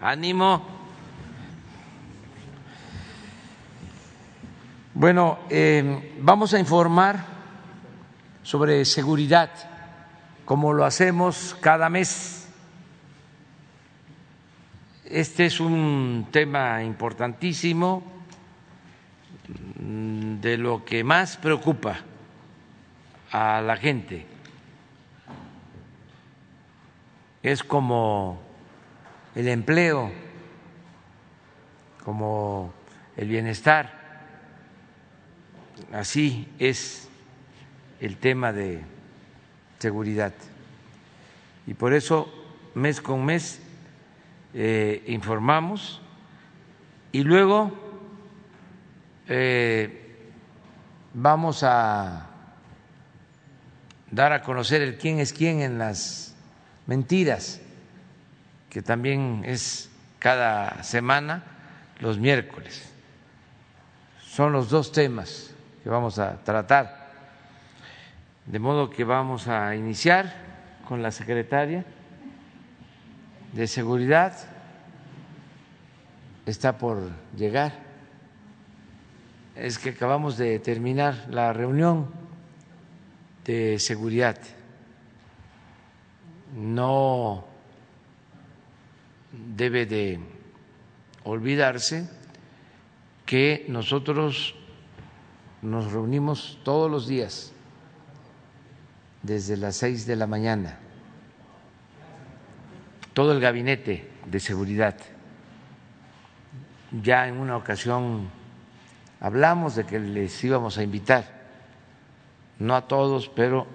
ánimo. Bueno, eh, vamos a informar sobre seguridad, como lo hacemos cada mes. Este es un tema importantísimo mm, de lo que más preocupa a la gente. Es como el empleo, como el bienestar. Así es el tema de seguridad. Y por eso mes con mes eh, informamos y luego eh, vamos a dar a conocer el quién es quién en las mentiras, que también es cada semana los miércoles. Son los dos temas que vamos a tratar. De modo que vamos a iniciar con la secretaria de Seguridad. Está por llegar. Es que acabamos de terminar la reunión de seguridad. No debe de olvidarse que nosotros nos reunimos todos los días desde las seis de la mañana, todo el gabinete de seguridad. Ya en una ocasión hablamos de que les íbamos a invitar, no a todos, pero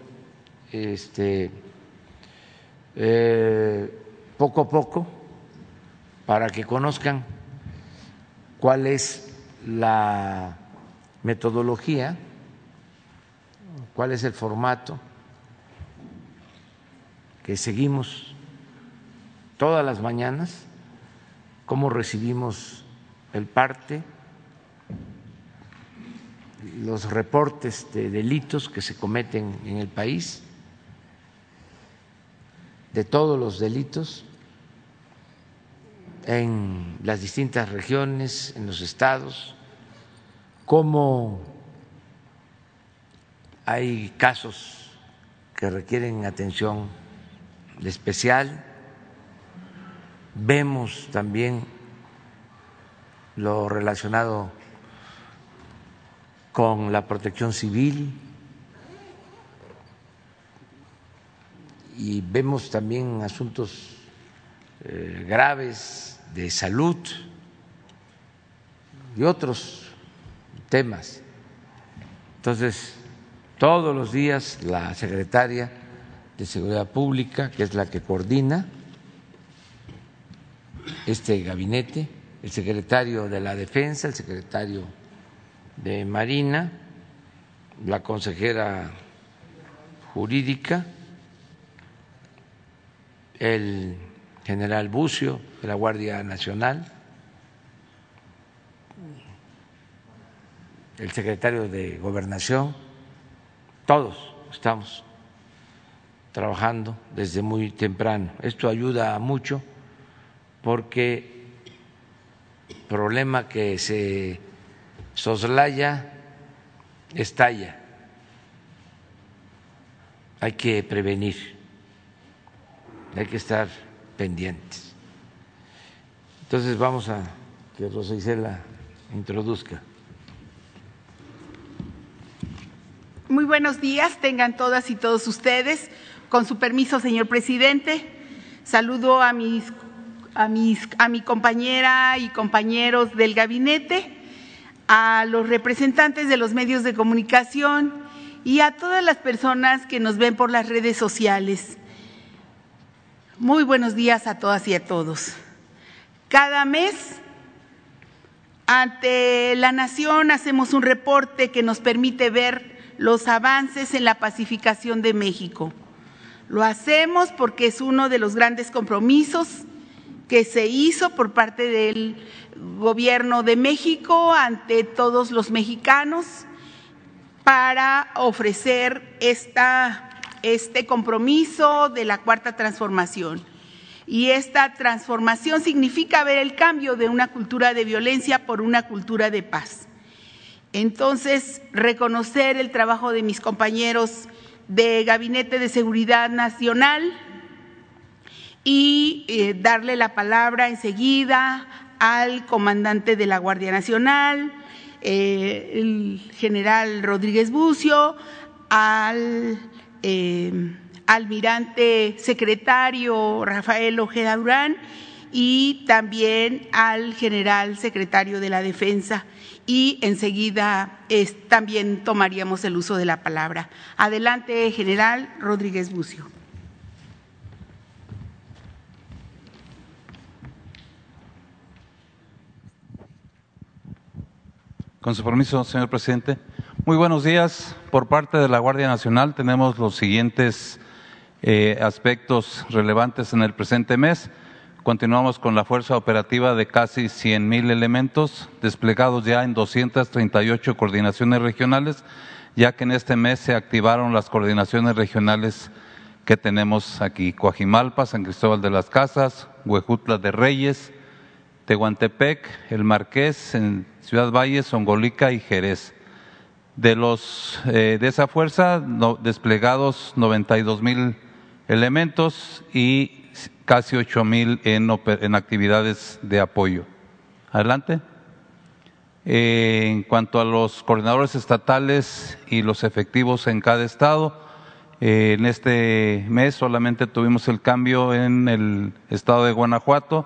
este, eh, poco a poco, para que conozcan cuál es la metodología, cuál es el formato que seguimos todas las mañanas, cómo recibimos el parte, los reportes de delitos que se cometen en el país, de todos los delitos en las distintas regiones, en los estados, cómo hay casos que requieren atención especial. Vemos también lo relacionado con la protección civil y vemos también asuntos eh, graves de salud y otros temas. Entonces, todos los días la secretaria de Seguridad Pública, que es la que coordina este gabinete, el secretario de la Defensa, el secretario de Marina, la consejera jurídica, el general Bucio de la Guardia Nacional, el secretario de Gobernación, todos estamos trabajando desde muy temprano. Esto ayuda mucho porque el problema que se soslaya estalla. Hay que prevenir, hay que estar pendientes. Entonces vamos a que Rosa Isela introduzca. Muy buenos días, tengan todas y todos ustedes. Con su permiso, señor presidente, saludo a mis, a mis a mi compañera y compañeros del gabinete, a los representantes de los medios de comunicación y a todas las personas que nos ven por las redes sociales. Muy buenos días a todas y a todos. Cada mes ante la nación hacemos un reporte que nos permite ver los avances en la pacificación de México. Lo hacemos porque es uno de los grandes compromisos que se hizo por parte del Gobierno de México ante todos los mexicanos para ofrecer esta, este compromiso de la cuarta transformación. Y esta transformación significa ver el cambio de una cultura de violencia por una cultura de paz. Entonces, reconocer el trabajo de mis compañeros de Gabinete de Seguridad Nacional y eh, darle la palabra enseguida al comandante de la Guardia Nacional, eh, el general Rodríguez Bucio, al eh, almirante secretario Rafael Ojeda Durán y también al general secretario de la Defensa. Y enseguida también tomaríamos el uso de la palabra. Adelante, general Rodríguez Bucio. Con su permiso, señor presidente. Muy buenos días. Por parte de la Guardia Nacional tenemos los siguientes eh, aspectos relevantes en el presente mes. Continuamos con la fuerza operativa de casi 100 mil elementos desplegados ya en 238 coordinaciones regionales, ya que en este mes se activaron las coordinaciones regionales que tenemos aquí, Coajimalpa, San Cristóbal de las Casas, Huejutla de Reyes, Tehuantepec, El Marqués, en Ciudad Valle, Songolica y Jerez. De, los, eh, de esa fuerza, desplegados 92 mil elementos y casi 8 mil en, actividades de apoyo. Adelante. Eh, en cuanto a los coordinadores estatales y los efectivos en cada estado, eh, en este mes solamente tuvimos el cambio en el estado de Guanajuato,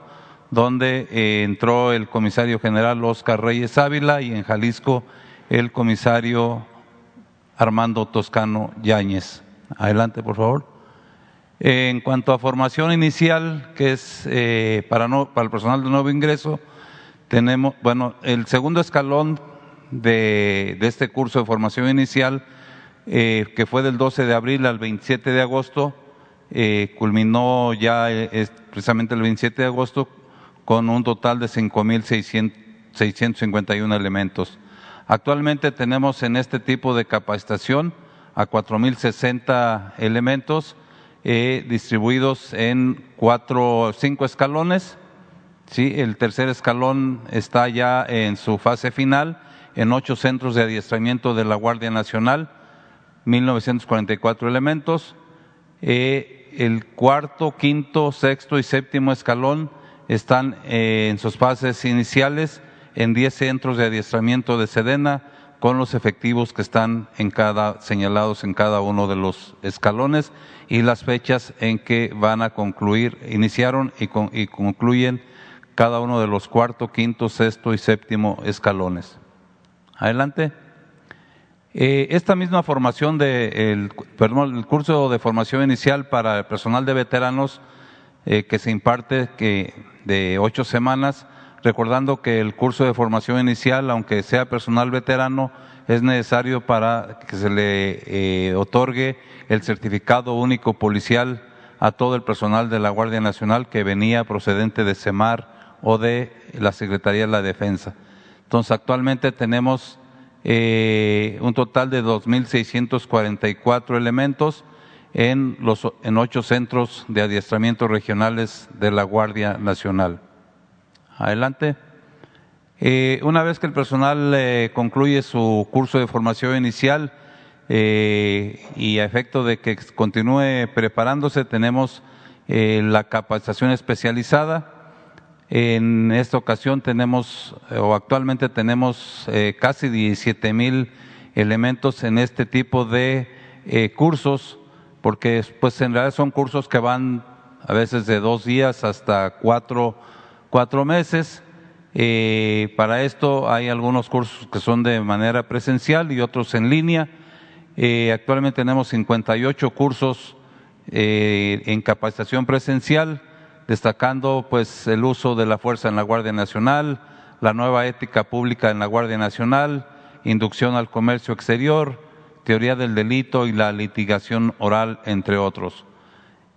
donde entró el comisario general Oscar Reyes Ávila y en Jalisco el comisario Armando Toscano Yáñez. Adelante, por favor. En cuanto a formación inicial, que es eh, para, no, para el personal de nuevo ingreso, tenemos, bueno, el segundo escalón de, este curso de formación inicial, eh, que fue del 12 de abril al 27 de agosto, eh, culminó ya eh, precisamente el 27 de agosto con un total de 5.651 elementos. Actualmente tenemos en este tipo de capacitación a 4.060 elementos eh, distribuidos en cuatro, cinco escalones. ¿sí? El tercer escalón está ya en su fase final, en ocho centros de adiestramiento de la Guardia Nacional, 1944 elementos. Eh, el cuarto, quinto, sexto y séptimo escalón están eh, en sus fases iniciales en diez centros de adiestramiento de Sedena, con los efectivos que están en cada, señalados en cada uno de los escalones y las fechas en que van a concluir, iniciaron y, concluyen cada uno de los cuarto, quinto, sexto y séptimo escalones. Adelante. Eh, esta misma formación de perdón, el curso de formación inicial para el personal de veteranos eh, que se imparte que de ocho semanas recordando que el curso de formación inicial, aunque sea personal veterano, es necesario para que se le eh, otorgue el certificado único policial a todo el personal de la Guardia Nacional que venía procedente de CEMAR o de la Secretaría de la Defensa. Entonces, actualmente tenemos eh, un total de 2.644 elementos en, los, en ocho centros de adiestramiento regionales de la Guardia Nacional. Adelante. Eh, una vez que el personal eh, concluye su curso de formación inicial eh, y a efecto de que continúe preparándose, tenemos la capacitación especializada. En esta ocasión tenemos, o actualmente tenemos casi 17 mil elementos en este tipo de cursos, porque pues en realidad son cursos que van a veces de dos días hasta cuatro cuatro meses. Eh, para esto hay algunos cursos que son de manera presencial y otros en línea. Eh, actualmente tenemos 58 cursos eh, en capacitación presencial, destacando pues el uso de la fuerza en la Guardia Nacional, la nueva ética pública en la Guardia Nacional, inducción al comercio exterior, teoría del delito y la litigación oral, entre otros.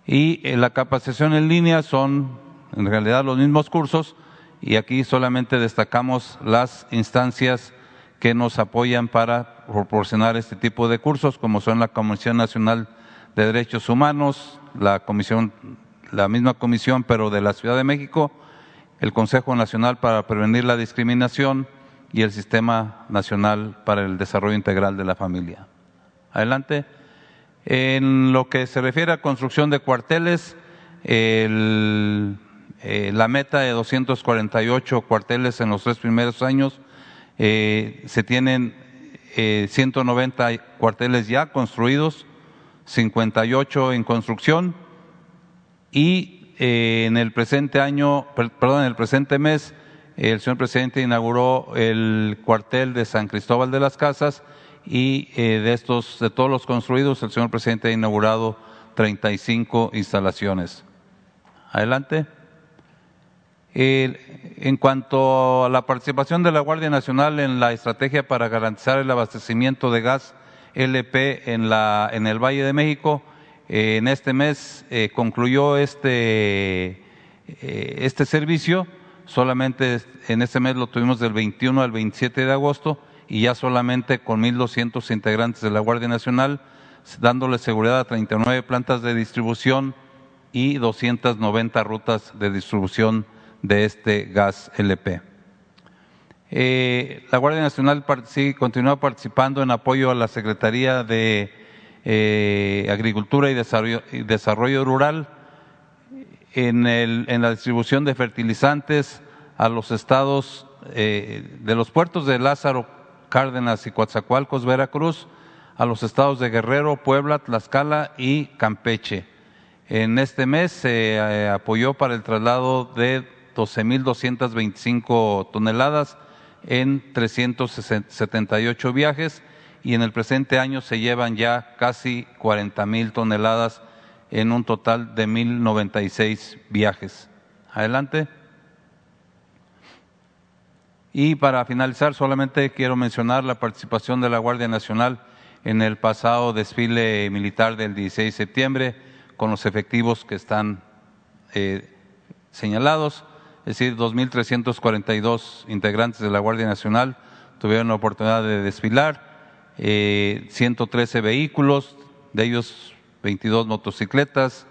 Y la capacitación en línea son en realidad los mismos cursos y aquí solamente destacamos las instancias que nos apoyan para proporcionar este tipo de cursos, como son la Comisión Nacional de Derechos Humanos, la Comisión la misma comisión, pero de la Ciudad de México, el Consejo Nacional para Prevenir la Discriminación y el Sistema Nacional para el Desarrollo Integral de la Familia. Adelante. En lo que se refiere a construcción de cuarteles, el, eh, la meta de 248 cuarteles en los tres primeros años, eh, se tienen eh, 190 cuarteles ya construidos, 58 en construcción y eh, en el presente año, perdón, en el presente mes, el señor presidente inauguró el cuartel de San Cristóbal de las Casas y de estos, de todos los construidos, el señor presidente ha inaugurado 35 instalaciones. Adelante. En cuanto a la participación de la Guardia Nacional en la estrategia para garantizar el abastecimiento de gas LP en, la, en el Valle de México, eh, en este mes eh, concluyó este, este servicio, solamente en este mes lo tuvimos del 21 al 27 de agosto y ya solamente con 1.200 integrantes de la Guardia Nacional, dándole seguridad a 39 plantas de distribución y 290 rutas de distribución de este gas LP. Eh, la Guardia Nacional sí, continúa participando en apoyo a la Secretaría de eh, Agricultura y Desarrollo, Rural en, en, la distribución de fertilizantes a los estados eh, de los puertos de Lázaro Cárdenas y Coatzacoalcos, Veracruz, a los estados de Guerrero, Puebla, Tlaxcala y Campeche. En este mes se apoyó para el traslado de 12.225 toneladas en 378 viajes y en el presente año se llevan ya casi 40.000 toneladas en un total de 1.096 viajes. Adelante. Y para finalizar, solamente quiero mencionar la participación de la Guardia Nacional en el pasado desfile militar del 16 de septiembre con los efectivos que están eh, señalados, es decir, 2.342 integrantes de la Guardia Nacional tuvieron la oportunidad de desfilar, eh, 113 vehículos, de ellos 22 motocicletas,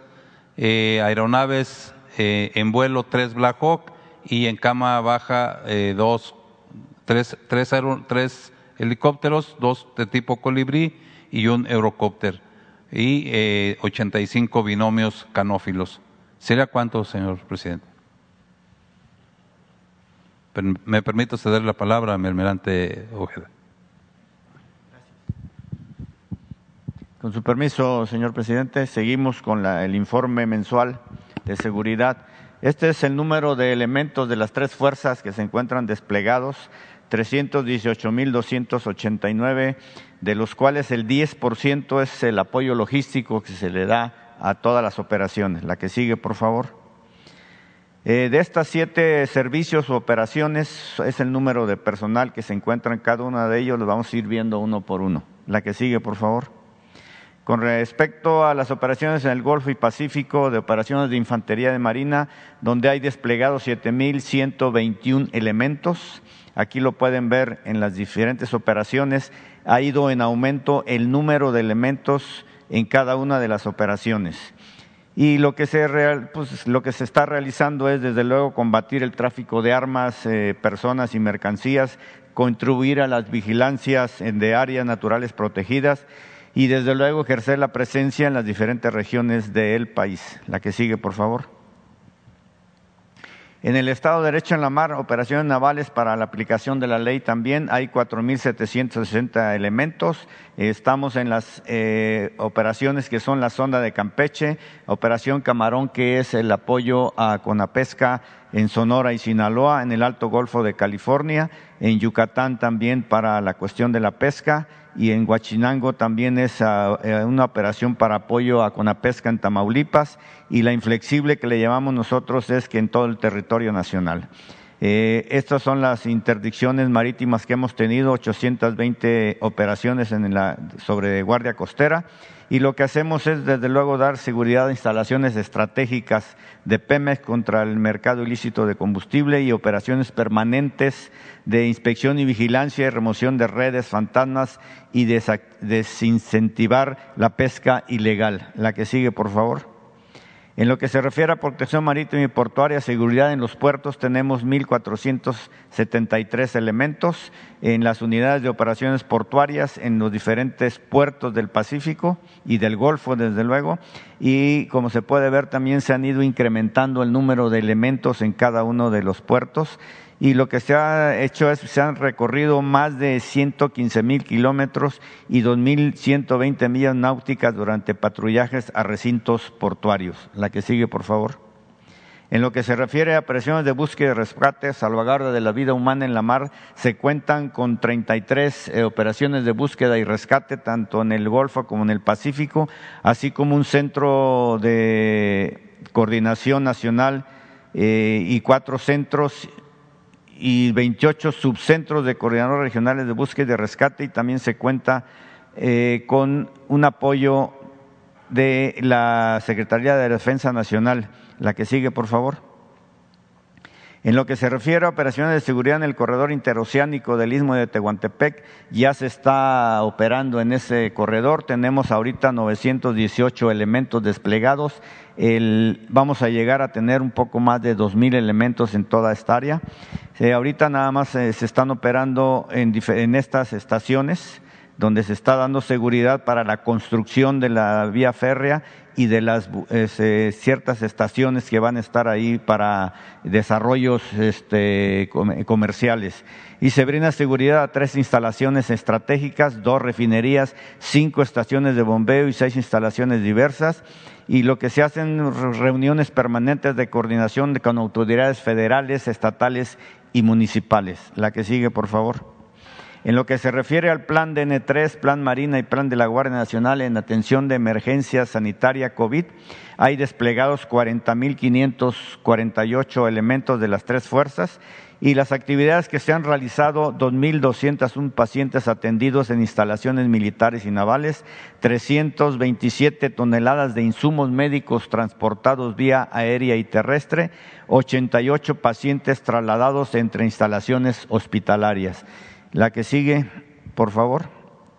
eh, aeronaves eh, en vuelo, 3 Black Hawk, y en cama baja eh, dos, tres, tres, tres, helicópteros, dos de tipo colibrí y un eurocópter y eh, 85 binomios canófilos. ¿Sería cuánto, señor presidente? Me permito ceder la palabra a mi almirante Ojeda. Con su permiso, señor presidente, seguimos con el informe mensual de seguridad este es el número de elementos de las tres fuerzas que se encuentran desplegados, 318.289, de los cuales el 10% es el apoyo logístico que se le da a todas las operaciones. La que sigue, por favor. Eh, de estas siete servicios o operaciones es el número de personal que se encuentra en cada uno de ellos, lo vamos a ir viendo uno por uno. La que sigue, por favor. Con respecto a las operaciones en el Golfo y Pacífico de operaciones de infantería de marina, donde hay desplegados 7.121 elementos, aquí lo pueden ver en las diferentes operaciones, ha ido en aumento el número de elementos en cada una de las operaciones. Y lo que se, pues, lo que se está realizando es, desde luego, combatir el tráfico de armas, eh, personas y mercancías, contribuir a las vigilancias de áreas naturales protegidas y desde luego ejercer la presencia en las diferentes regiones del país. La que sigue, por favor. En el Estado de Derecho en la Mar, operaciones navales para la aplicación de la ley también hay 4.760 elementos. Estamos en las eh, operaciones que son la sonda de Campeche, Operación Camarón, que es el apoyo a Conapesca en Sonora y Sinaloa, en el Alto Golfo de California, en Yucatán también para la cuestión de la pesca y en Huachinango también es ah, eh, una operación para apoyo a Conapesca en Tamaulipas y la inflexible que le llamamos nosotros es que en todo el territorio nacional. Eh, estas son las interdicciones marítimas que hemos tenido, 820 operaciones en la, sobre guardia costera y lo que hacemos es desde luego dar seguridad a instalaciones estratégicas de Pemex contra el mercado ilícito de combustible y operaciones permanentes de inspección y vigilancia y remoción de redes fantasmas y desincentivar la pesca ilegal. La que sigue, por favor. En lo que se refiere a protección marítima y portuaria, seguridad en los puertos, tenemos 1.473 elementos en las unidades de operaciones portuarias en los diferentes puertos del Pacífico y del Golfo, desde luego. Y como se puede ver, también se han ido incrementando el número de elementos en cada uno de los puertos y lo que se ha hecho es, se han recorrido más de 115 mil kilómetros y 2.120 millas náuticas durante patrullajes a recintos portuarios. La que sigue, por favor. En lo que se refiere a operaciones de búsqueda y rescate, salvaguarda de la vida humana en la mar, se cuentan con 33 eh, operaciones de búsqueda y rescate, tanto en el Golfo como en el Pacífico, así como un centro de coordinación nacional eh, y cuatro centros y 28 subcentros de coordinadores regionales de búsqueda y de rescate y también se cuenta eh, con un apoyo de la Secretaría de Defensa Nacional. La que sigue, por favor. En lo que se refiere a operaciones de seguridad en el corredor interoceánico del Istmo de Tehuantepec, ya se está operando en ese corredor. Tenemos ahorita 918 elementos desplegados. vamos a llegar a tener un poco más de 2.000 elementos en toda esta área. Eh, ahorita nada más eh, se están operando en estas estaciones donde se está dando seguridad para la construcción de la vía férrea y de las este, ciertas estaciones que van a estar ahí para desarrollos este, comerciales. Y se brinda seguridad a tres instalaciones estratégicas, dos refinerías, cinco estaciones de bombeo y seis instalaciones diversas. Y lo que se hacen reuniones permanentes de coordinación con autoridades federales, estatales y municipales. La que sigue, por favor. En lo que se refiere al plan DN3, plan Marina y plan de la Guardia Nacional en atención de emergencia sanitaria COVID, hay desplegados 40.548 elementos de las tres fuerzas y las actividades que se han realizado, 2.201 pacientes atendidos en instalaciones militares y navales, 327 toneladas de insumos médicos transportados vía aérea y terrestre, 88 pacientes trasladados entre instalaciones hospitalarias. La que sigue, por favor.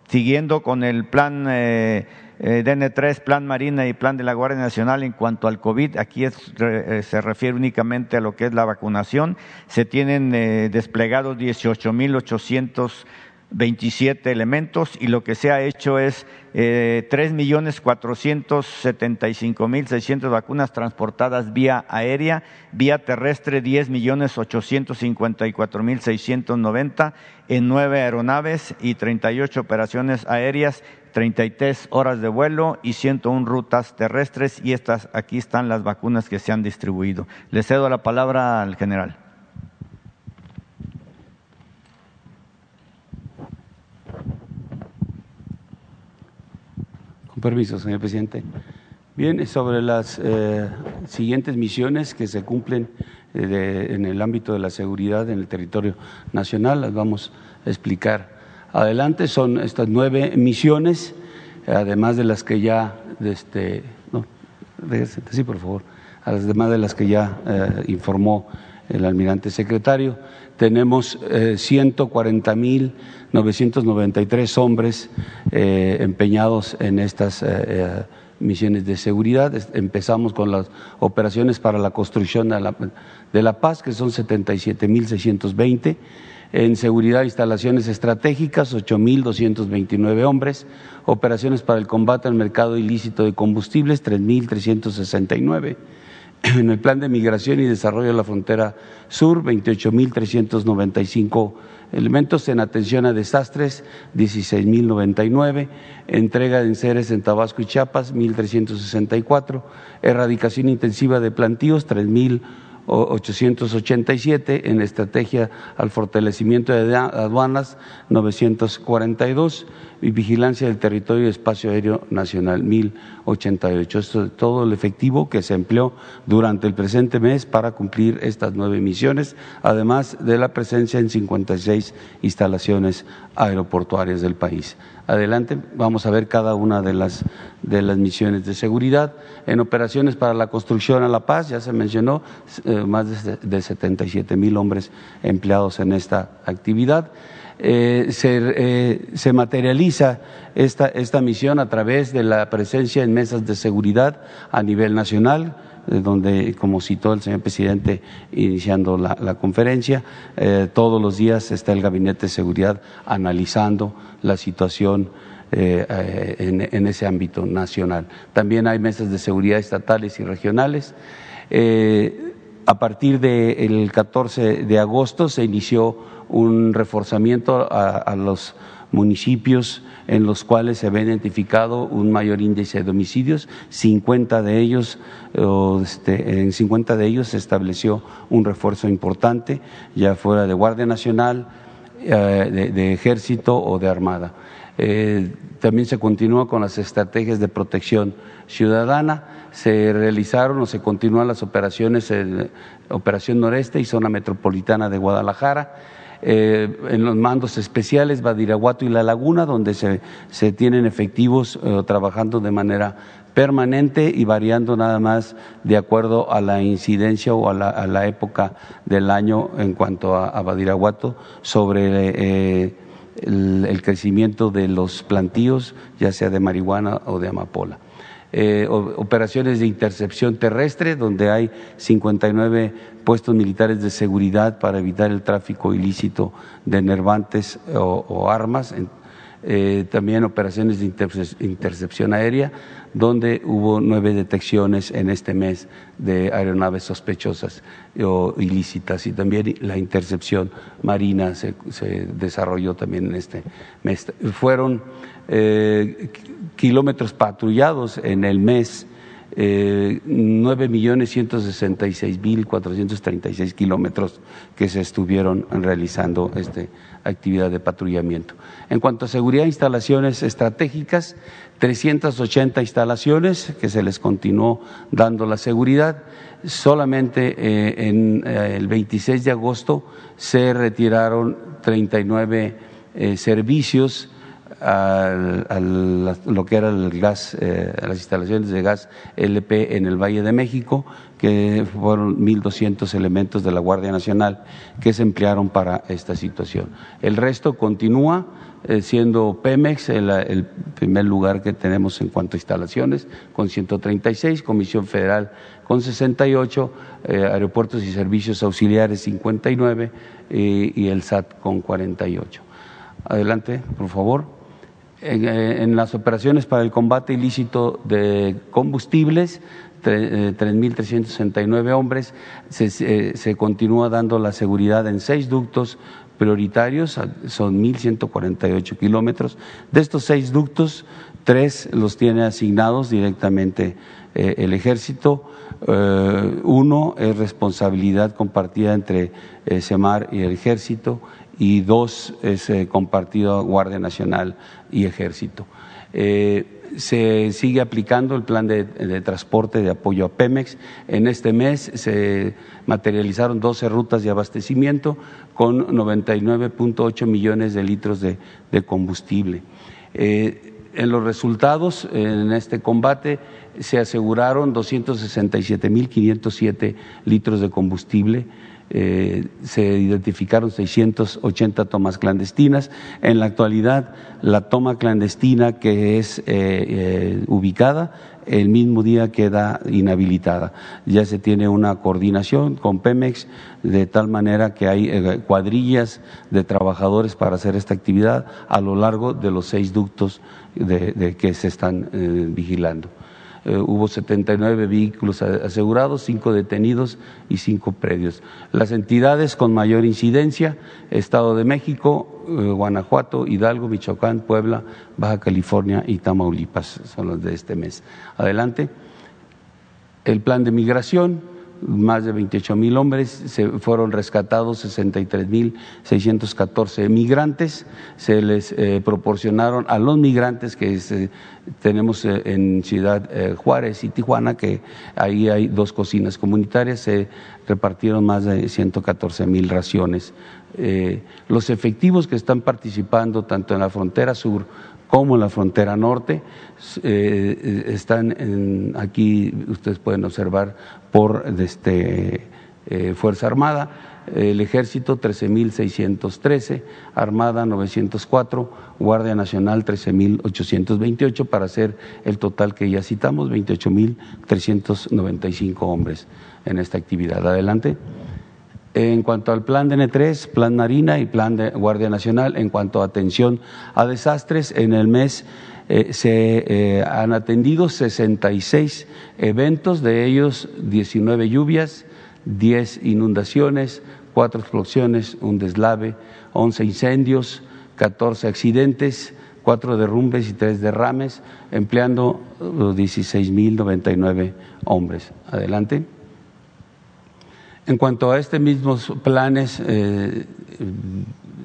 Siguiendo con el plan eh, eh DN3, plan Marina y plan de la Guardia Nacional en cuanto al COVID, aquí eh, se refiere únicamente a lo que es la vacunación. Se tienen eh, desplegados 18.800 27 elementos y lo que se ha hecho es eh, 3.475.600 vacunas transportadas vía aérea, vía terrestre 10.854.690 en nueve aeronaves y 38 operaciones aéreas, 33 horas de vuelo y 101 rutas terrestres y estas aquí están las vacunas que se han distribuido. Le cedo la palabra al general. Permiso, señor presidente. Bien, sobre las eh, siguientes misiones que se cumplen eh, en el ámbito de la seguridad en el territorio nacional, las vamos a explicar adelante. Son estas nueve misiones, además de las que ya, este, no, sí, por favor, además de las que ya eh, informó el almirante secretario. Tenemos 140.993 hombres eh, empeñados en estas eh, eh, misiones de seguridad. Empezamos con las operaciones para la construcción de la, de la paz, que son 77.620. En seguridad, instalaciones estratégicas, 8.229 hombres. Operaciones para el combate al mercado ilícito de combustibles, 3.369 en el Plan de Migración y Desarrollo de la Frontera Sur, 28.395 elementos en atención a desastres, 16.099, entrega de enseres en Tabasco y Chiapas, 1.364, erradicación intensiva de plantíos, 3.887, en estrategia al fortalecimiento de aduanas, 942, y vigilancia del territorio y espacio aéreo nacional, 1088. Esto es todo el efectivo que se empleó durante el presente mes para cumplir estas nueve misiones, además de la presencia en 56 instalaciones aeroportuarias del país. Adelante, vamos a ver cada una de las, de las misiones de seguridad. En operaciones para la construcción a la paz, ya se mencionó, eh, más de, de 77 mil hombres empleados en esta actividad eh, se, se, materializa esta, esta misión a través de la presencia en mesas de seguridad a nivel nacional, donde, como citó el señor presidente iniciando la, conferencia, eh, todos los días está el Gabinete de Seguridad analizando la situación eh, eh, en, ese ámbito nacional. También hay mesas de seguridad estatales y regionales. a partir del 14 de agosto se inició un reforzamiento a los municipios en los cuales se había identificado un mayor índice de homicidios, 50 de ellos, este, en 50 de ellos se estableció un refuerzo importante, ya fuera de Guardia Nacional, eh, de, Ejército o de Armada. Eh, también se continúa con las estrategias de protección ciudadana, se realizaron o se continúan las operaciones en Operación Noreste y Zona Metropolitana de Guadalajara. Eh, en los mandos especiales, Badiraguato y La Laguna, donde se, se tienen efectivos eh, trabajando de manera permanente y variando nada más de acuerdo a la incidencia o a la, a la época del año en cuanto a, Badiraguato sobre el, crecimiento de los plantíos, ya sea de marihuana o de amapola. Eh, operaciones de intercepción terrestre, donde hay 59 puestos militares de seguridad para evitar el tráfico ilícito de nervantes o, armas. Eh, también operaciones de intercepción aérea, donde hubo nueve detecciones en este mes de aeronaves sospechosas o ilícitas y también la intercepción marina se, desarrolló también en este mes. Fueron eh, kilómetros patrullados en el mes, eh, nueve millones ciento sesenta y seis mil cuatrocientos treinta y seis kilómetros que se estuvieron realizando esta actividad de patrullamiento. En cuanto a seguridad, instalaciones estratégicas, 380 instalaciones que se les continuó dando la seguridad. Solamente eh, en el 26 de agosto se retiraron 39 eh, servicios a, lo que era eh, las instalaciones de gas LP en el Valle de México, que fueron 1.200 elementos de la Guardia Nacional que se emplearon para esta situación. El resto continúa eh, siendo Pemex el, primer lugar que tenemos en cuanto a instalaciones, con 136, Comisión Federal con 68, eh, Aeropuertos y Servicios Auxiliares 59 y el SAT con 48. Adelante, por favor. Eh, en, las operaciones para el combate ilícito de combustibles, 3.369 eh, hombres, se, eh, se, continúa dando la seguridad en seis ductos prioritarios, son 1.148 kilómetros. De estos seis ductos, tres los tiene asignados directamente el ejército, uno es responsabilidad compartida entre SEMAR y el ejército y dos es eh, compartido Guardia Nacional y Ejército. Eh, se sigue aplicando el plan de, transporte de apoyo a Pemex. En este mes se materializaron 12 rutas de abastecimiento con 99.8 millones de litros de, combustible. Eh, en los resultados, en este combate, se aseguraron 267.507 litros de combustible eh, se identificaron 680 tomas clandestinas. En la actualidad, la toma clandestina que es eh, eh, ubicada el mismo día queda inhabilitada. Ya se tiene una coordinación con Pemex de tal manera que hay cuadrillas de trabajadores para hacer esta actividad a lo largo de los seis ductos de que se están vigilando. Eh, hubo 79 vehículos asegurados, 5 detenidos y 5 predios. Las entidades con mayor incidencia, Estado de México, eh, Guanajuato, Hidalgo, Michoacán, Puebla, Baja California y Tamaulipas son los de este mes. Adelante. El plan de migración, más de 28 mil hombres, se fueron rescatados 63 mil 614 migrantes, se les eh, proporcionaron a los migrantes que tenemos eh, en Ciudad eh, Juárez y Tijuana, que ahí hay dos cocinas comunitarias, se repartieron más de 114 mil raciones. los efectivos que están participando tanto en la frontera sur como en la frontera norte. Están aquí, ustedes pueden observar, por este, eh, Fuerza Armada. el Ejército 13.613, Armada 904, Guardia Nacional 13.828 para hacer el total que ya citamos, 28.395 hombres en esta actividad. Adelante. En cuanto al plan de N3, plan Marina y plan de Guardia Nacional, en cuanto a atención a desastres, en el mes eh, se eh, han atendido 66 eventos, de ellos 19 lluvias, 10 inundaciones, 4 explosiones, un deslave, 11 incendios, 14 accidentes, 4 derrumbes y 3 derrames, empleando 16.099 hombres. Adelante. En cuanto a estos mismos planes eh,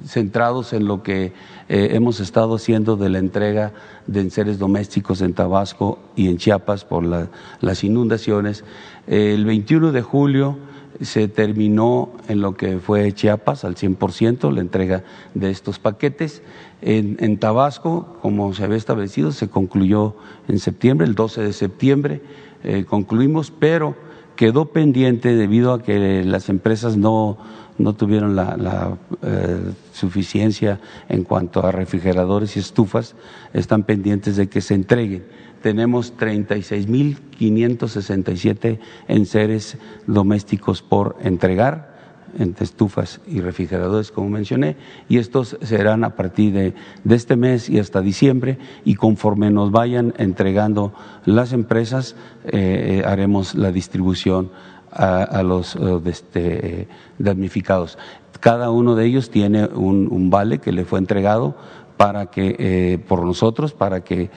centrados en lo que eh, hemos estado haciendo de la entrega de enseres domésticos en Tabasco y en Chiapas por las inundaciones, el 21 de julio se terminó en lo que fue Chiapas al 100% la entrega de estos paquetes. En, Tabasco, como se había establecido, se concluyó en septiembre, el 12 de septiembre eh, concluimos, pero quedó pendiente debido a que las empresas no, no tuvieron la, eh, suficiencia en cuanto a refrigeradores y estufas, están pendientes de que se entreguen. Tenemos 36.567 enseres domésticos por entregar entre estufas y refrigeradores, como mencioné, y estos serán a partir de, este mes y hasta diciembre, y conforme nos vayan entregando las empresas, eh, haremos la distribución a, los eh, este, damnificados. Cada uno de ellos tiene un, vale que le fue entregado para que eh, por nosotros para que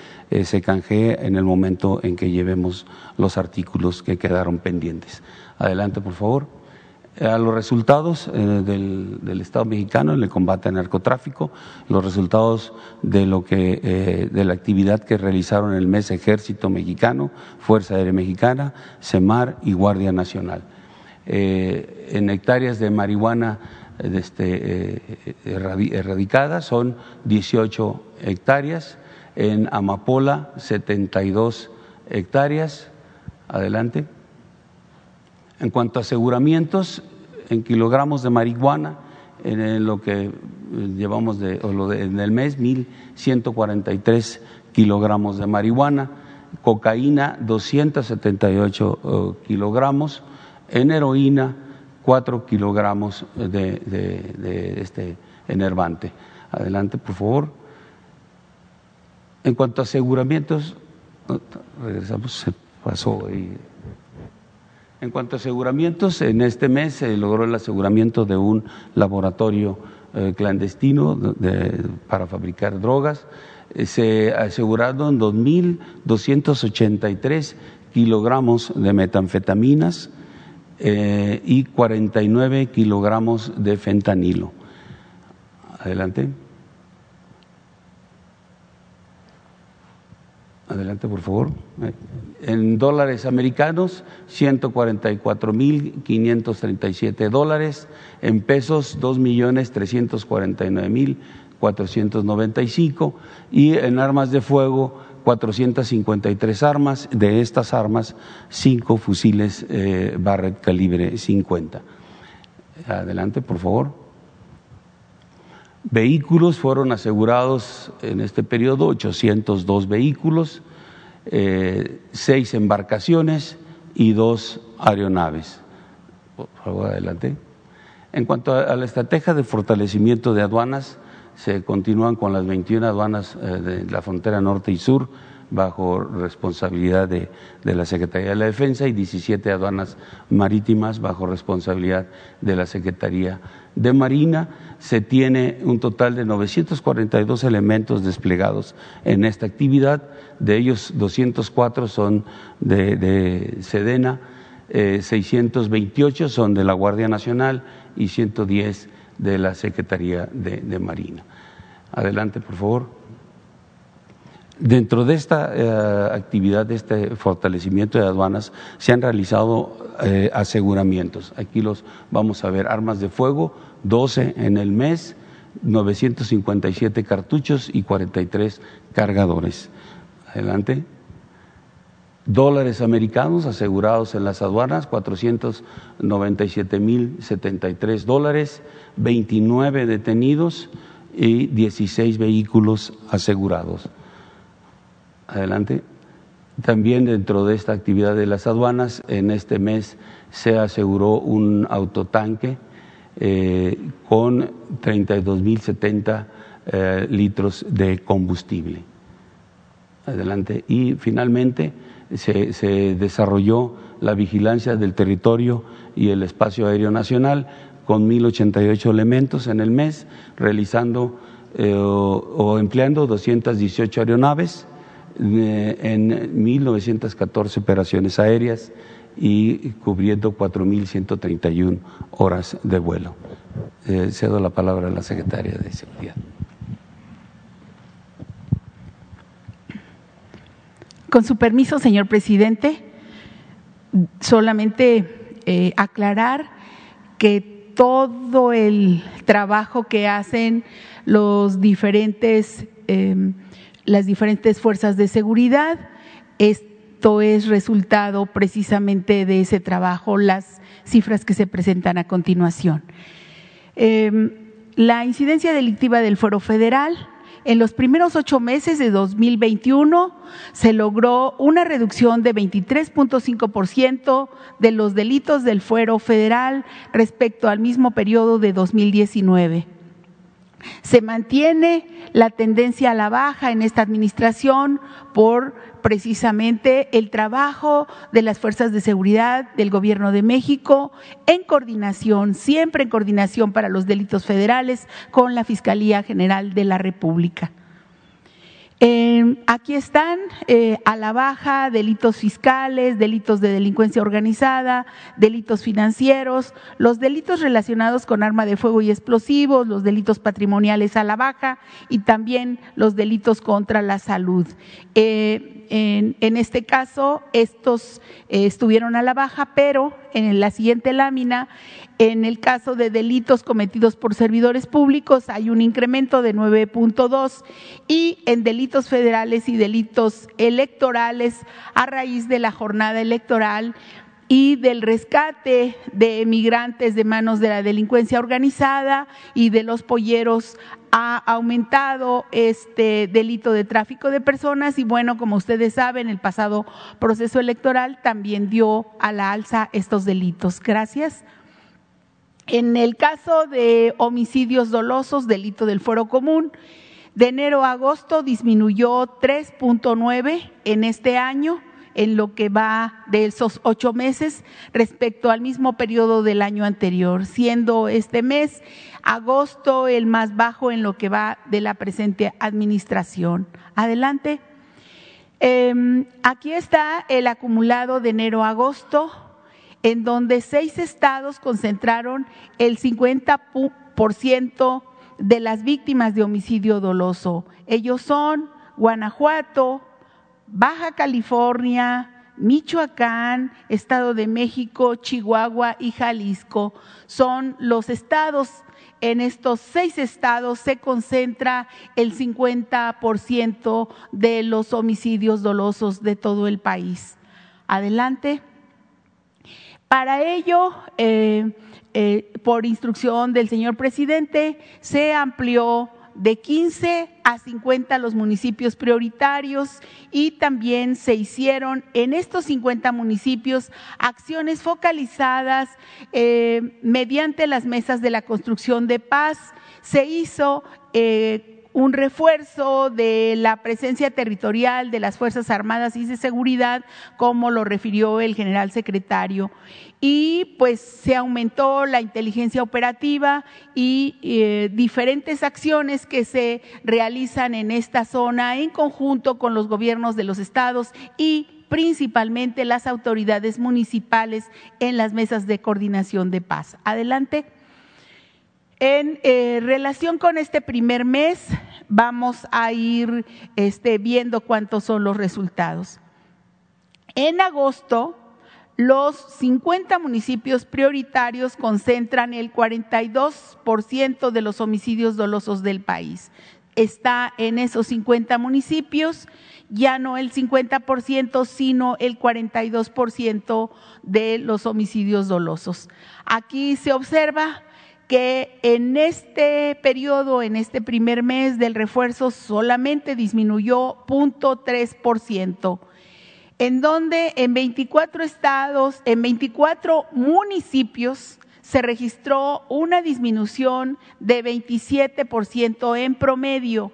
se canjee en el momento en que llevemos los artículos que quedaron pendientes. Adelante, por favor a los resultados eh, del, Estado mexicano en el combate al narcotráfico, los resultados de lo que eh, de la actividad que realizaron el mes Ejército Mexicano, Fuerza Aérea Mexicana, CEMAR y Guardia Nacional. Eh, en hectáreas de marihuana este, erradicadas son 18 hectáreas, en Amapola 72 hectáreas. Adelante. En cuanto a aseguramientos, en kilogramos de marihuana, en lo que eh, llevamos de, o lo en el mes, 1.143 kilogramos de marihuana, cocaína, 278 eh, kilogramos, en heroína, 4 kilogramos de, de, este enervante. Adelante, por favor. En cuanto a aseguramientos, regresamos, se pasó ahí. En cuanto a aseguramientos, en este mes se logró el aseguramiento de un laboratorio eh, clandestino para fabricar drogas. Eh, se aseguraron 2.283 kilogramos de metanfetaminas eh, y 49 kilogramos de fentanilo. Adelante. Adelante, por favor. En dólares americanos, 144.537 dólares. En pesos, 2.349.495. Y en armas de fuego, 453 armas. De estas armas, 5 fusiles eh, Barrett calibre 50. Adelante, por favor. Vehículos fueron asegurados en este periodo, 802 vehículos, eh, seis embarcaciones y dos aeronaves. Por favor, adelante. En cuanto a la estrategia de fortalecimiento de aduanas, se continúan con las 21 aduanas eh, de la frontera norte y sur bajo responsabilidad de, de, la Secretaría de la Defensa y 17 aduanas marítimas bajo responsabilidad de la Secretaría de Marina. Se tiene un total de 942 elementos desplegados en esta actividad, de ellos 204 son de, de Sedena, 628 eh, son de la Guardia Nacional y 110 de la Secretaría de Marina. Adelante, por favor. Dentro de esta eh, actividad, de este fortalecimiento de aduanas, se han realizado eh, aseguramientos. Aquí los vamos a ver, armas de fuego, 12 en el mes, 957 cartuchos y 43 cargadores. Adelante. dólares americanos asegurados en las aduanas, 497 mil 73 dólares, 29 detenidos y 16 vehículos asegurados. Adelante. También dentro de esta actividad de las aduanas, en este mes se aseguró un autotanque eh, con 32 mil 70 eh, litros de combustible. Adelante. Y finalmente se, desarrolló la vigilancia del territorio y el espacio aéreo nacional con 1.088 elementos en el mes, realizando eh, o, empleando 218 aeronaves en 1.914 operaciones aéreas y cubriendo 4.131 horas de vuelo. Eh, cedo la palabra a la secretaria de Seguridad. Con su permiso, señor presidente, solamente aclarar que todo el trabajo que hacen los diferentes, em, las diferentes fuerzas de seguridad. Esto es resultado precisamente de ese trabajo, las cifras que se presentan a continuación. Em, la incidencia delictiva del Foro Federal en los primeros ocho meses de 2021 se logró una reducción de 23.5% de los delitos del fuero federal respecto al mismo periodo de 2019. Se mantiene la tendencia a la baja en esta administración por precisamente el trabajo de las fuerzas de seguridad del Gobierno de México en coordinación, siempre en coordinación para los delitos federales con la Fiscalía General de la República. Eh, aquí están eh, a la baja delitos fiscales, delitos de delincuencia organizada, delitos financieros, los delitos relacionados con arma de fuego y explosivos, los delitos patrimoniales a la baja y también los delitos contra la salud. Eh, en, este caso, estos estuvieron a la baja, pero en la siguiente lámina en el caso de delitos cometidos por servidores públicos hay un incremento de 9.2 y en delitos federales y delitos electorales a raíz de la jornada electoral y del rescate de emigrantes de manos de la delincuencia organizada y de los polleros ha aumentado este delito de tráfico de personas y bueno, como ustedes saben, el pasado proceso electoral también dio a la alza estos delitos. Gracias. En el caso de homicidios dolosos, delito del fuero común, de enero a agosto disminuyó 3.9 en este año, en lo que va de esos ocho meses respecto al mismo periodo del año anterior, siendo este mes, agosto, el más bajo en lo que va de la presente administración. Adelante. Em, aquí está el acumulado de enero a agosto en donde seis estados concentraron el 50% de las víctimas de homicidio doloso. Ellos son Guanajuato, Baja California, Michoacán, Estado de México, Chihuahua y Jalisco. Son los estados, en estos seis estados se concentra el 50% de los homicidios dolosos de todo el país. Adelante. Para ello, eh, eh, por instrucción del señor presidente, se amplió de 15 a 50 los municipios prioritarios y también se hicieron en estos 50 municipios acciones focalizadas eh, mediante las mesas de la construcción de paz. Se hizo un refuerzo de la presencia territorial de las Fuerzas Armadas y de Seguridad, como lo refirió el general secretario. Y pues se aumentó la inteligencia operativa y eh, diferentes acciones que se realizan en esta zona en conjunto con los gobiernos de los estados y principalmente las autoridades municipales en las mesas de coordinación de paz. Adelante. En eh, relación con este primer mes, vamos a ir este, viendo cuántos son los resultados. En agosto, los 50 municipios prioritarios concentran el 42% de los homicidios dolosos del país. está en esos 50 municipios, ya no el 50%, sino el 42% de los homicidios dolosos. Aquí se observa que en este periodo, en este primer mes del refuerzo, solamente disminuyó 0.3%, en donde en 24 estados, en 24 municipios, se registró una disminución de 27% en promedio.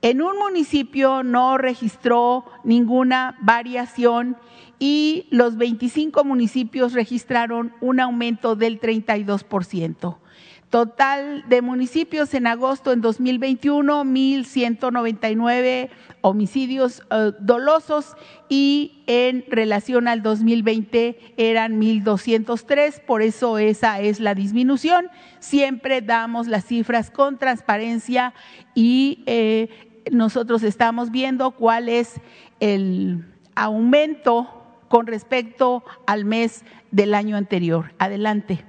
En un municipio no registró ninguna variación y los 25 municipios registraron un aumento del 32%. Total de municipios en agosto en 2021, 1.199 homicidios eh, dolosos y en relación al 2020 eran 1.203, por eso esa es la disminución. Siempre damos las cifras con transparencia y eh, nosotros estamos viendo cuál es el aumento con respecto al mes del año anterior. Adelante.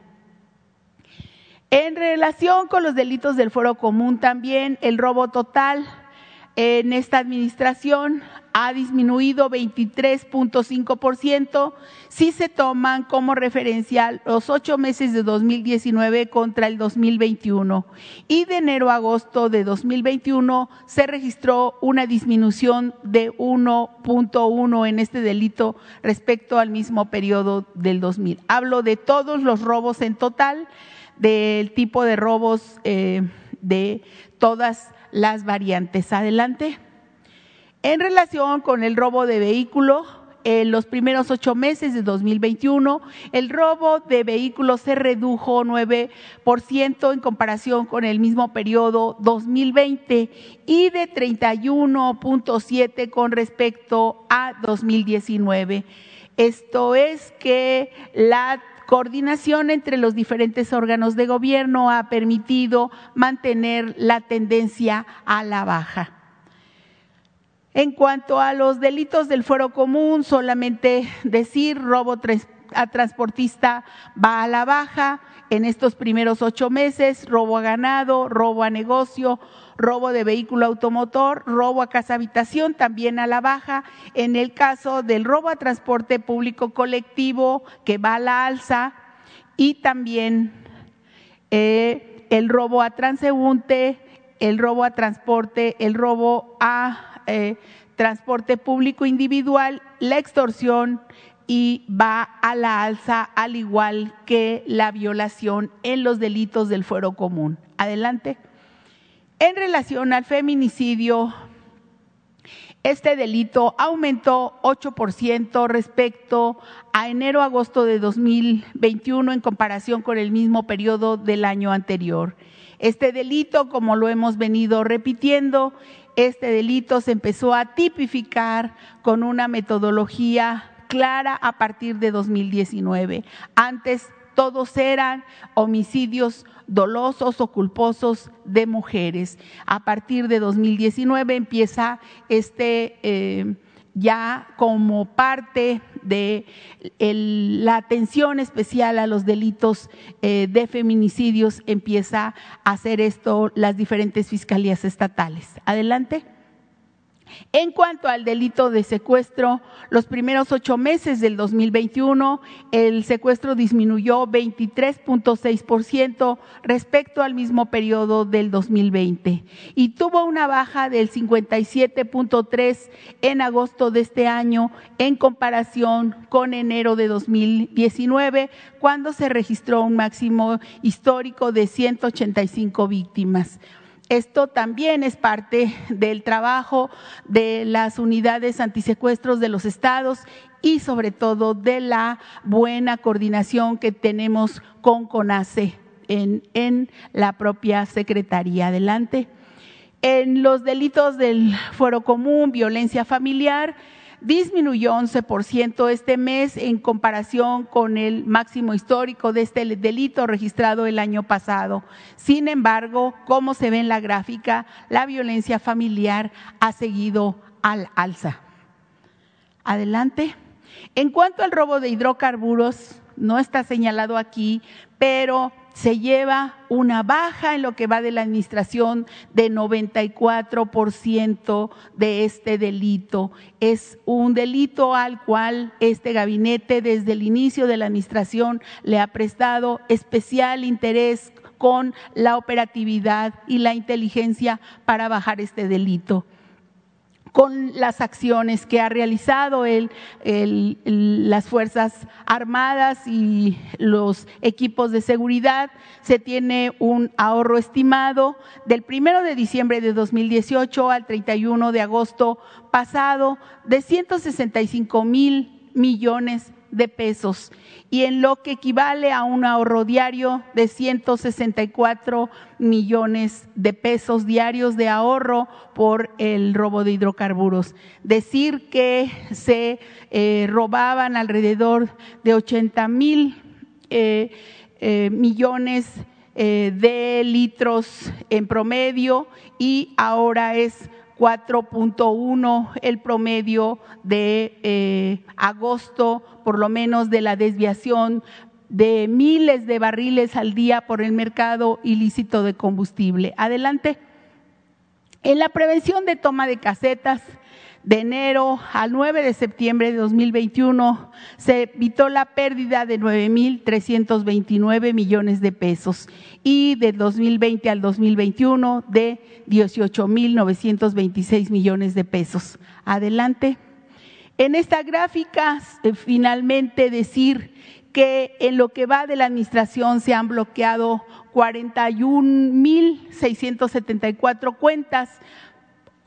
En relación con los delitos del foro común, también el robo total en esta administración ha disminuido 23.5% si se toman como referencia los ocho meses de 2019 contra el 2021. Y de enero a agosto de 2021 se registró una disminución de 1.1 en este delito respecto al mismo periodo del 2000. Hablo de todos los robos en total del tipo de robos eh, de todas las variantes. Adelante. En relación con el robo de vehículo, en los primeros ocho meses de 2021, el robo de vehículos se redujo 9% en comparación con el mismo periodo 2020 y de 31.7 con respecto a 2019. Esto es que la coordinación entre los diferentes órganos de gobierno ha permitido mantener la tendencia a la baja. En cuanto a los delitos del fuero común, solamente decir robo a transportista va a la baja en estos primeros ocho meses, robo a ganado, robo a negocio, robo de vehículo automotor, robo a casa habitación también a la baja. En el caso del robo a transporte público colectivo que va a la alza y también eh, el robo a transeúnte, el robo a transporte, el robo a eh, transporte público individual, la extorsión y va a la alza al igual que la violación en los delitos del fuero común. Adelante. En relación al feminicidio, este delito aumentó 8% respecto a enero-agosto de 2021 en comparación con el mismo periodo del año anterior. Este delito, como lo hemos venido repitiendo, este delito se empezó a tipificar con una metodología clara a partir de 2019. Antes todos eran homicidios dolosos o culposos de mujeres. A partir de 2019 empieza este eh, ya como parte de la atención especial a los delitos eh, de feminicidios, empieza a hacer esto las diferentes fiscalías estatales. Adelante. En cuanto al delito de secuestro, los primeros ocho meses del 2021, el secuestro disminuyó 23.6% respecto al mismo periodo del 2020 y tuvo una baja del 57.3% en agosto de este año en comparación con enero de 2019, cuando se registró un máximo histórico de 185 víctimas. Esto también es parte del trabajo de las unidades antisecuestros de los estados y sobre todo de la buena coordinación que tenemos con CONACE en, en la propia Secretaría. Adelante. En los delitos del fuero común, violencia familiar, disminuyó 11% este mes en comparación con el máximo histórico de este delito registrado el año pasado. Sin embargo, como se ve en la gráfica, la violencia familiar ha seguido al alza. Adelante. En cuanto al robo de hidrocarburos, no está señalado aquí, pero se lleva una baja en lo que va de la administración de 94% de este delito. Es un delito al cual este gabinete desde el inicio de la administración le ha prestado especial interés con la operatividad y la inteligencia para bajar este delito con las acciones que ha realizado las Fuerzas Armadas y los equipos de seguridad, se tiene un ahorro estimado del primero de diciembre de 2018 al 31 de agosto pasado de 165 mil millones de pesos y en lo que equivale a un ahorro diario de 164 millones de pesos diarios de ahorro por el robo de hidrocarburos. Decir que se eh, robaban alrededor de 80 mil eh, eh, millones de litros en promedio y ahora es 4.1 el promedio de eh, agosto, por lo menos de la desviación de miles de barriles al día por el mercado ilícito de combustible. Adelante. En la prevención de toma de casetas, de enero al 9 de septiembre de 2021 se evitó la pérdida de 9.329 millones de pesos y de 2020 al 2021 de 18.926 millones de pesos. Adelante. En esta gráfica, eh, finalmente decir que en lo que va de la administración se han bloqueado 41.674 cuentas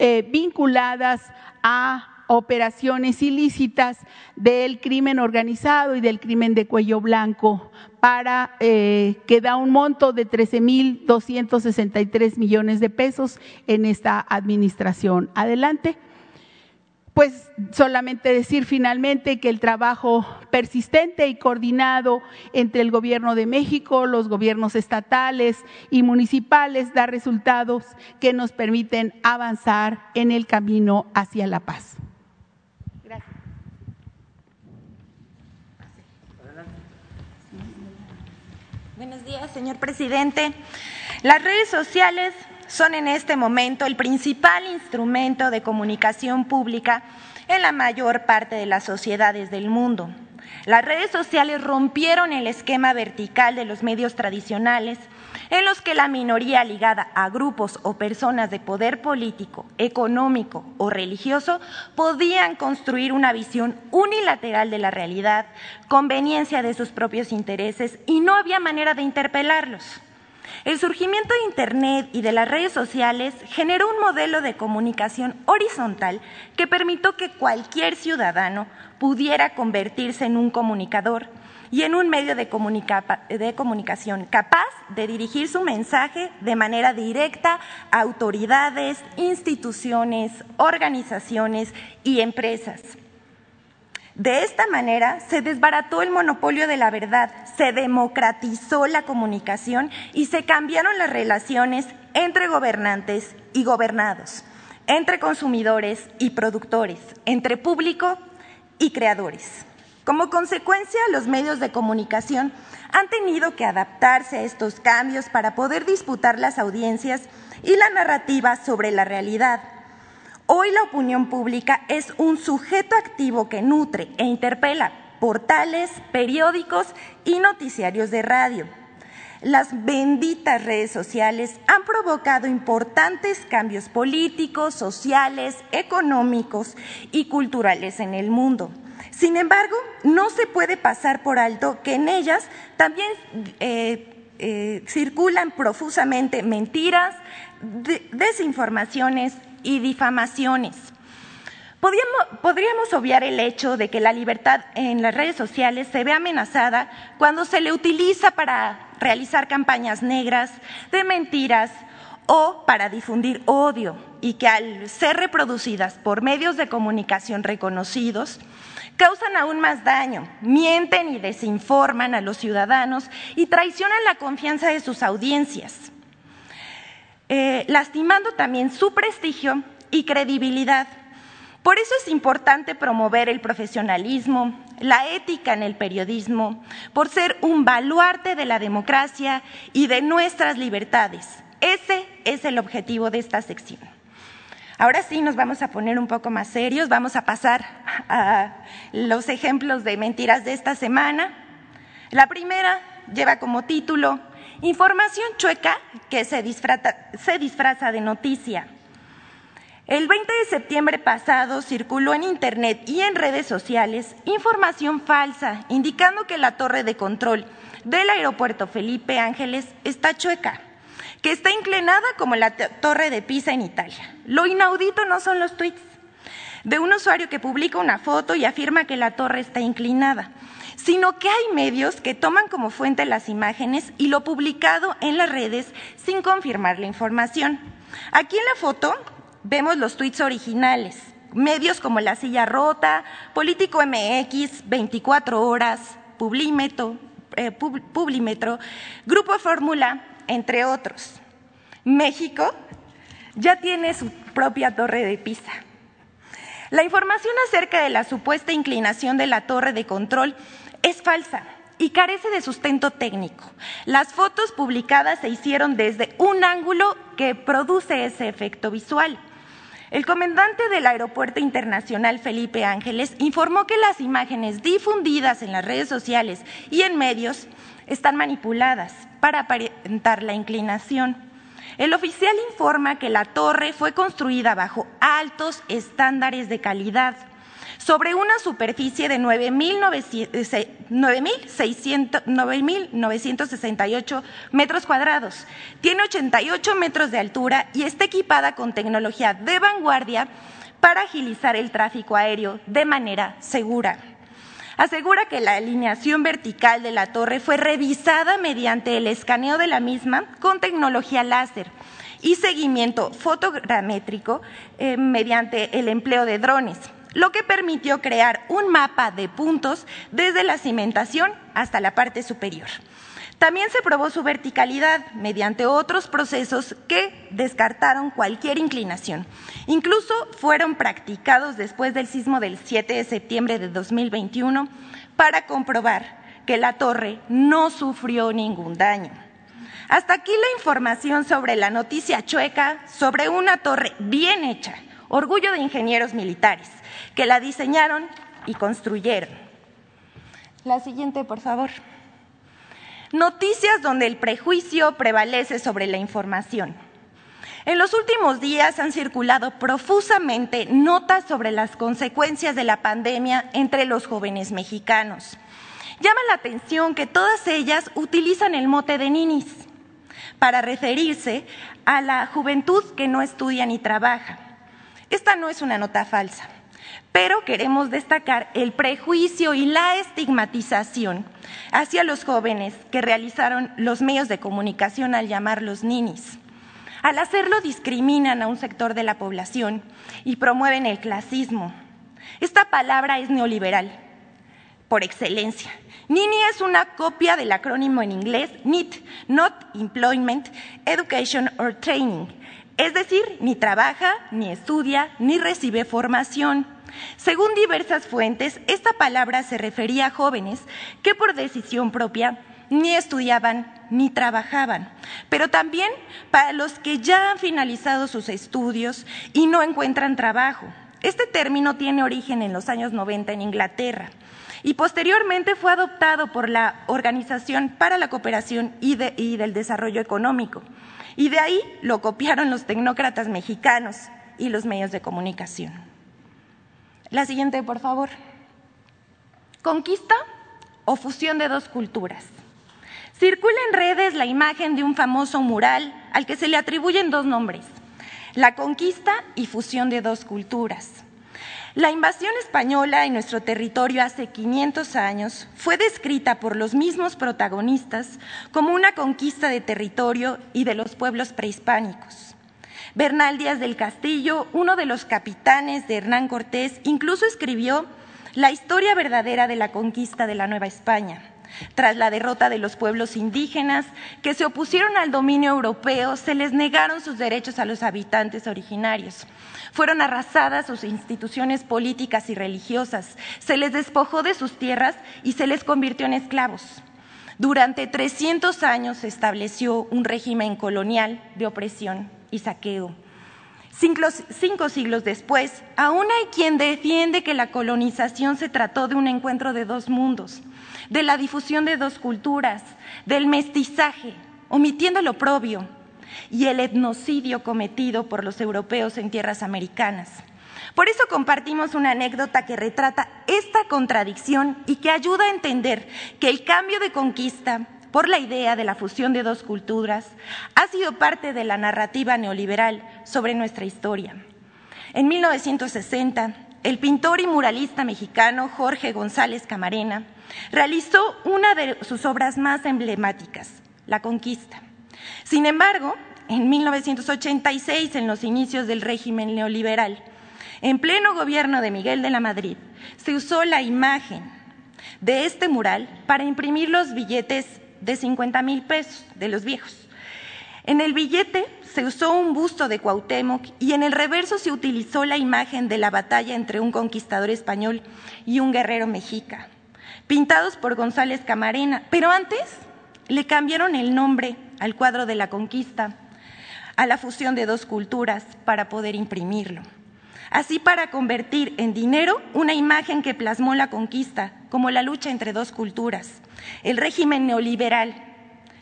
eh, vinculadas a operaciones ilícitas del crimen organizado y del crimen de cuello blanco para eh, que da un monto de 13.263 millones de pesos en esta administración. Adelante. Pues solamente decir finalmente que el trabajo persistente y coordinado entre el Gobierno de México, los gobiernos estatales y municipales da resultados que nos permiten avanzar en el camino hacia la paz. Gracias. Buenos días, señor presidente. Las redes sociales son en este momento el principal instrumento de comunicación pública en la mayor parte de las sociedades del mundo. Las redes sociales rompieron el esquema vertical de los medios tradicionales en los que la minoría ligada a grupos o personas de poder político, económico o religioso podían construir una visión unilateral de la realidad, conveniencia de sus propios intereses y no había manera de interpelarlos. El surgimiento de Internet y de las redes sociales generó un modelo de comunicación horizontal que permitió que cualquier ciudadano pudiera convertirse en un comunicador y en un medio de, comunicación capaz de dirigir su mensaje de manera directa a autoridades, instituciones, organizaciones y empresas. De esta manera se desbarató el monopolio de la verdad, se democratizó la comunicación y se cambiaron las relaciones entre gobernantes y gobernados, entre consumidores y productores, entre público y creadores. Como consecuencia, los medios de comunicación han tenido que adaptarse a estos cambios para poder disputar las audiencias y la narrativa sobre la realidad Hoy la opinión pública es un sujeto activo que nutre e interpela portales, periódicos y noticiarios de radio. Las benditas redes sociales han provocado importantes cambios políticos, sociales, económicos y culturales en el mundo. Sin embargo, no se puede pasar por alto que en ellas también eh, eh, circulan profusamente mentiras, desinformaciones, y difamaciones. Podríamos, obviar el hecho de que la libertad en las redes sociales se ve amenazada cuando se le utiliza para realizar campañas negras, de mentiras o para difundir odio y que al ser reproducidas por medios de comunicación reconocidos, causan aún más daño, mienten y desinforman a los ciudadanos y traicionan la confianza de sus audiencias. Eh, lastimando también su prestigio y credibilidad. Por eso es importante promover el profesionalismo, la ética en el periodismo, por ser un baluarte de la democracia y de nuestras libertades. Ese es el objetivo de esta sección. Ahora sí nos vamos a poner un poco más serios, vamos a pasar a los ejemplos de mentiras de esta semana. La primera lleva como título Información chueca que se disfraza, de noticia. El 20 de septiembre pasado circuló en Internet y en redes sociales información falsa indicando que la torre de control del aeropuerto Felipe Ángeles está chueca que está inclinada como la torre de Pisa en Italia. Lo inaudito no son los tweets de un usuario que publica una foto y afirma que la torre está inclinada, sino que hay medios que toman como fuente las imágenes y lo publicado en las redes sin confirmar la información. Aquí en la foto vemos los tweets originales, medios como La Silla Rota, Político MX, 24 Horas, Publímetro, eh, Publímetro Grupo Fórmula, entre otros. México ya tiene su propia torre de Pisa. La información acerca de la supuesta inclinación de la torre de control es falsa y carece de sustento técnico. Las fotos publicadas se hicieron desde un ángulo que produce ese efecto visual. El comandante del Aeropuerto Internacional Felipe Ángeles informó que las imágenes difundidas en las redes sociales y en medios están manipuladas para aparentar la inclinación. El oficial informa que la torre fue construida bajo altos estándares de calidad sobre una superficie de 9.968 metros cuadrados. Tiene 88 metros de altura y está equipada con tecnología de vanguardia para agilizar el tráfico aéreo de manera segura asegura que la alineación vertical de la torre fue revisada mediante el escaneo de la misma con tecnología láser y seguimiento fotogramétrico eh, mediante el empleo de drones, lo que permitió crear un mapa de puntos desde la cimentación hasta la parte superior. También se probó su verticalidad mediante otros procesos que descartaron cualquier inclinación. Incluso fueron practicados después del sismo del 7 de septiembre de 2021 para comprobar que la torre no sufrió ningún daño. Hasta aquí la información sobre la noticia chueca sobre una torre bien hecha, orgullo de ingenieros militares, que la diseñaron y construyeron. La siguiente, por favor. Noticias donde el prejuicio prevalece sobre la información. En los últimos días han circulado profusamente notas sobre las consecuencias de la pandemia entre los jóvenes mexicanos. Llama la atención que todas ellas utilizan el mote de ninis para referirse a la juventud que no estudia ni trabaja. Esta no es una nota falsa. Pero queremos destacar el prejuicio y la estigmatización hacia los jóvenes que realizaron los medios de comunicación al llamarlos ninis. Al hacerlo discriminan a un sector de la población y promueven el clasismo. Esta palabra es neoliberal, por excelencia. Nini es una copia del acrónimo en inglés NEET, Not Employment, Education or Training, es decir, ni trabaja, ni estudia, ni recibe formación. Según diversas fuentes, esta palabra se refería a jóvenes que por decisión propia ni estudiaban ni trabajaban, pero también para los que ya han finalizado sus estudios y no encuentran trabajo. Este término tiene origen en los años 90 en Inglaterra y posteriormente fue adoptado por la Organización para la Cooperación y, y del Desarrollo Económico. Y de ahí lo copiaron los tecnócratas mexicanos y los medios de comunicación. La siguiente, por favor. Conquista o fusión de dos culturas. Circula en redes la imagen de un famoso mural al que se le atribuyen dos nombres, la conquista y fusión de dos culturas. La invasión española en nuestro territorio hace 500 años fue descrita por los mismos protagonistas como una conquista de territorio y de los pueblos prehispánicos. Bernal Díaz del Castillo, uno de los capitanes de Hernán Cortés, incluso escribió la historia verdadera de la conquista de la Nueva España. Tras la derrota de los pueblos indígenas que se opusieron al dominio europeo, se les negaron sus derechos a los habitantes originarios. Fueron arrasadas sus instituciones políticas y religiosas, se les despojó de sus tierras y se les convirtió en esclavos. Durante 300 años se estableció un régimen colonial de opresión y saqueo. Cinco, siglos después, aún hay quien defiende que la colonización se trató de un encuentro de dos mundos, de la difusión de dos culturas, del mestizaje, omitiendo lo propio, y el etnocidio cometido por los europeos en tierras americanas. Por eso compartimos una anécdota que retrata esta contradicción y que ayuda a entender que el cambio de conquista por la idea de la fusión de dos culturas ha sido parte de la narrativa neoliberal sobre nuestra historia. En 1960, el pintor y muralista mexicano Jorge González Camarena realizó una de sus obras más emblemáticas, La Conquista. Sin embargo, en 1986, en los inicios del régimen neoliberal, en pleno gobierno de Miguel de la Madrid, se usó la imagen de este mural para imprimir los billetes de 50 mil pesos de los viejos. En el billete se usó un busto de Cuauhtémoc y en el reverso se utilizó la imagen de la batalla entre un conquistador español y un guerrero mexica, pintados por González Camarena. Pero antes le cambiaron el nombre al cuadro de la conquista, a la fusión de dos culturas para poder imprimirlo. Así para convertir en dinero una imagen que plasmó la conquista como la lucha entre dos culturas. El régimen neoliberal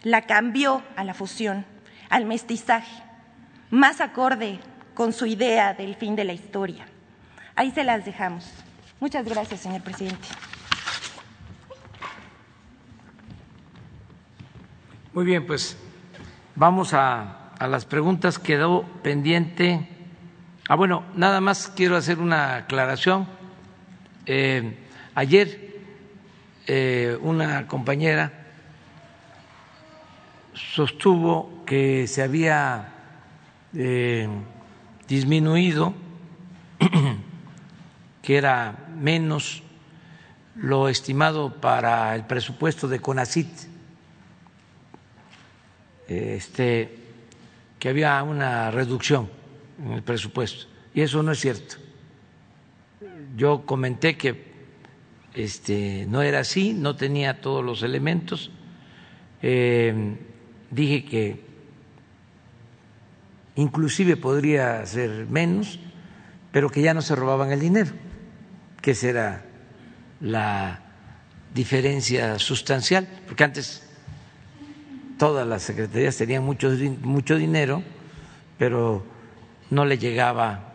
la cambió a la fusión, al mestizaje, más acorde con su idea del fin de la historia. Ahí se las dejamos. Muchas gracias, señor presidente. Muy bien, pues vamos a, las preguntas. Quedó pendiente. Ah, bueno, nada más quiero hacer una aclaración. Eh, ayer eh, una compañera sostuvo que se había eh, disminuido, que era menos lo estimado para el presupuesto de CONACIT, este, que había una reducción en el presupuesto. Y eso no es cierto. Yo comenté que este, no era así, no tenía todos los elementos. Eh, dije que inclusive podría ser menos, pero que ya no se robaban el dinero, que esa era la diferencia sustancial, porque antes todas las secretarías tenían mucho dinero, pero no le llegaba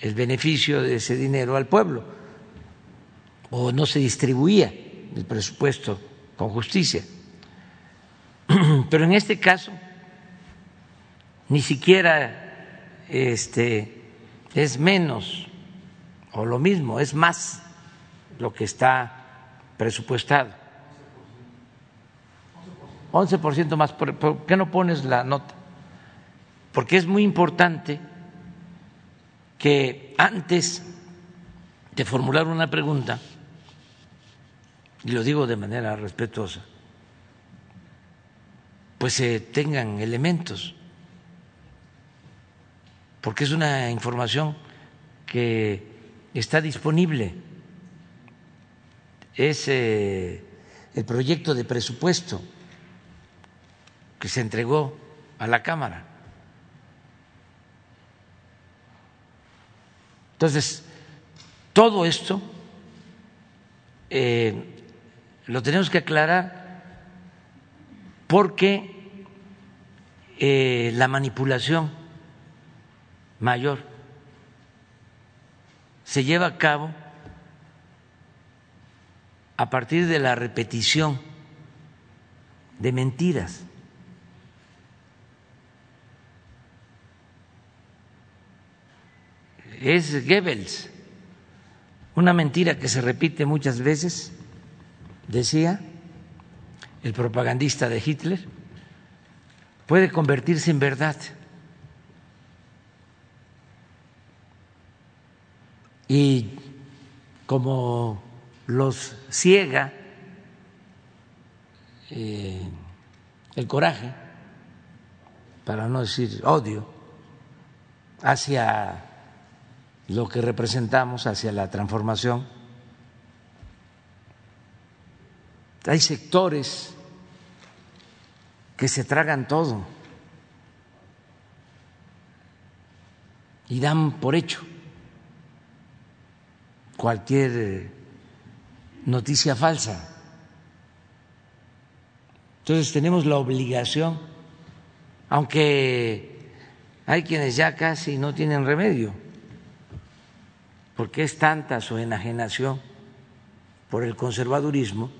el beneficio de ese dinero al pueblo o no se distribuía el presupuesto con justicia. Pero en este caso ni siquiera este es menos o lo mismo, es más lo que está presupuestado. 11% más. ¿Por qué no pones la nota? Porque es muy importante que antes de formular una pregunta y lo digo de manera respetuosa, pues se tengan elementos, porque es una información que está disponible, es eh, el proyecto de presupuesto que se entregó a la Cámara. Entonces, todo esto eh, lo tenemos que aclarar porque eh, la manipulación mayor se lleva a cabo a partir de la repetición de mentiras. Es Goebbels, una mentira que se repite muchas veces decía el propagandista de Hitler, puede convertirse en verdad. Y como los ciega eh, el coraje, para no decir odio, hacia lo que representamos, hacia la transformación. Hay sectores que se tragan todo y dan por hecho cualquier eh, noticia falsa. Entonces tenemos la obligación, aunque hay quienes ya casi no tienen remedio, porque es tanta su enajenación por el conservadurismo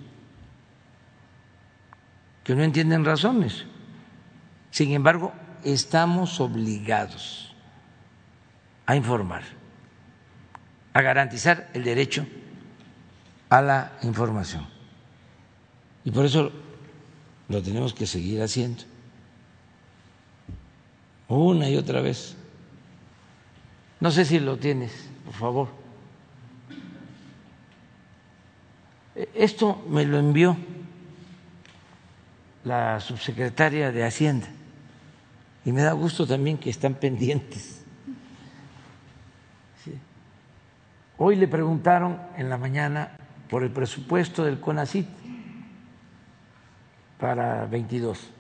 que no entienden razones. Sin embargo, estamos obligados a informar, a garantizar el derecho a la información. Y por eso lo tenemos que seguir haciendo. Una y otra vez. No sé si lo tienes, por favor. E, esto me lo envió la subsecretaria de Hacienda y me da gusto también que están pendientes. Hoy le preguntaron en la mañana por el presupuesto del CONACIT para 22.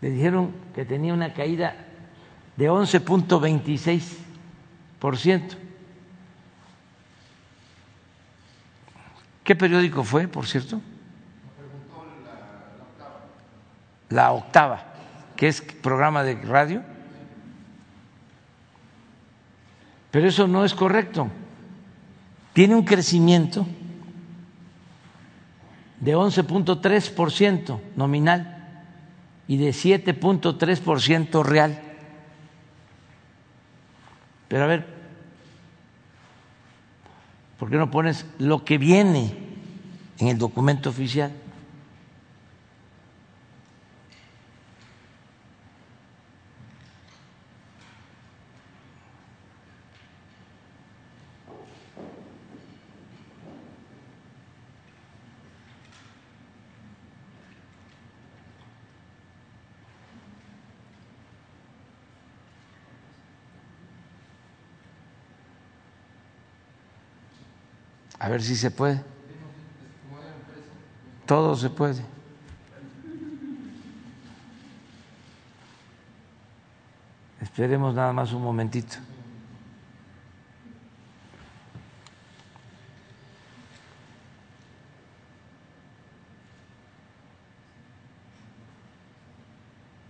Le dijeron que tenía una caída de 11.26%. ¿Qué periódico fue, por cierto? La octava, que es programa de radio. Pero eso no es correcto. Tiene un crecimiento de 11.3% nominal y de 7.3% real. Pero a ver, ¿por qué no pones lo que viene en el documento oficial? A ver si se puede. Todo se puede. Esperemos nada más un momentito.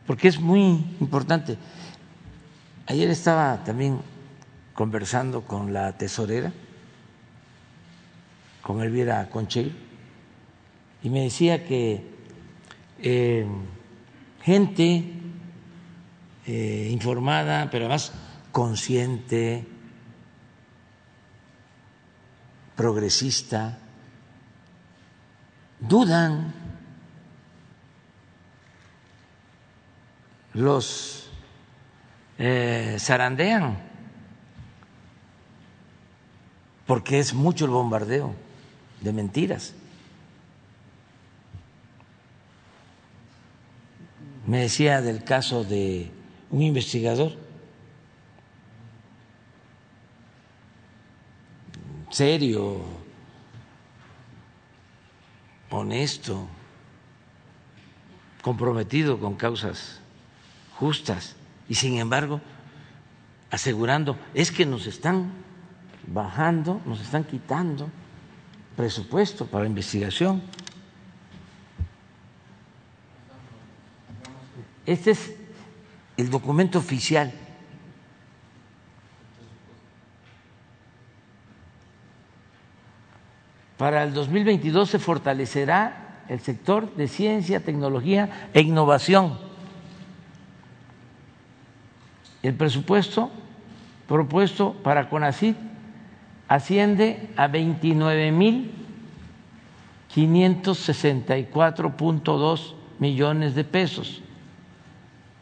Porque es muy importante. Ayer estaba también conversando con la tesorera con Elvira Concheiro y me decía que eh, gente eh, informada, pero además consciente, progresista, dudan los eh, zarandean porque es mucho el bombardeo de mentiras. Me decía del caso de un investigador serio, honesto, comprometido con causas justas y sin embargo asegurando, es que nos están bajando, nos están quitando presupuesto para investigación. Este es el documento oficial. Para el 2022 se fortalecerá el sector de ciencia, tecnología e innovación. El presupuesto propuesto para CONACYT asciende a 29.564.2 millones de pesos.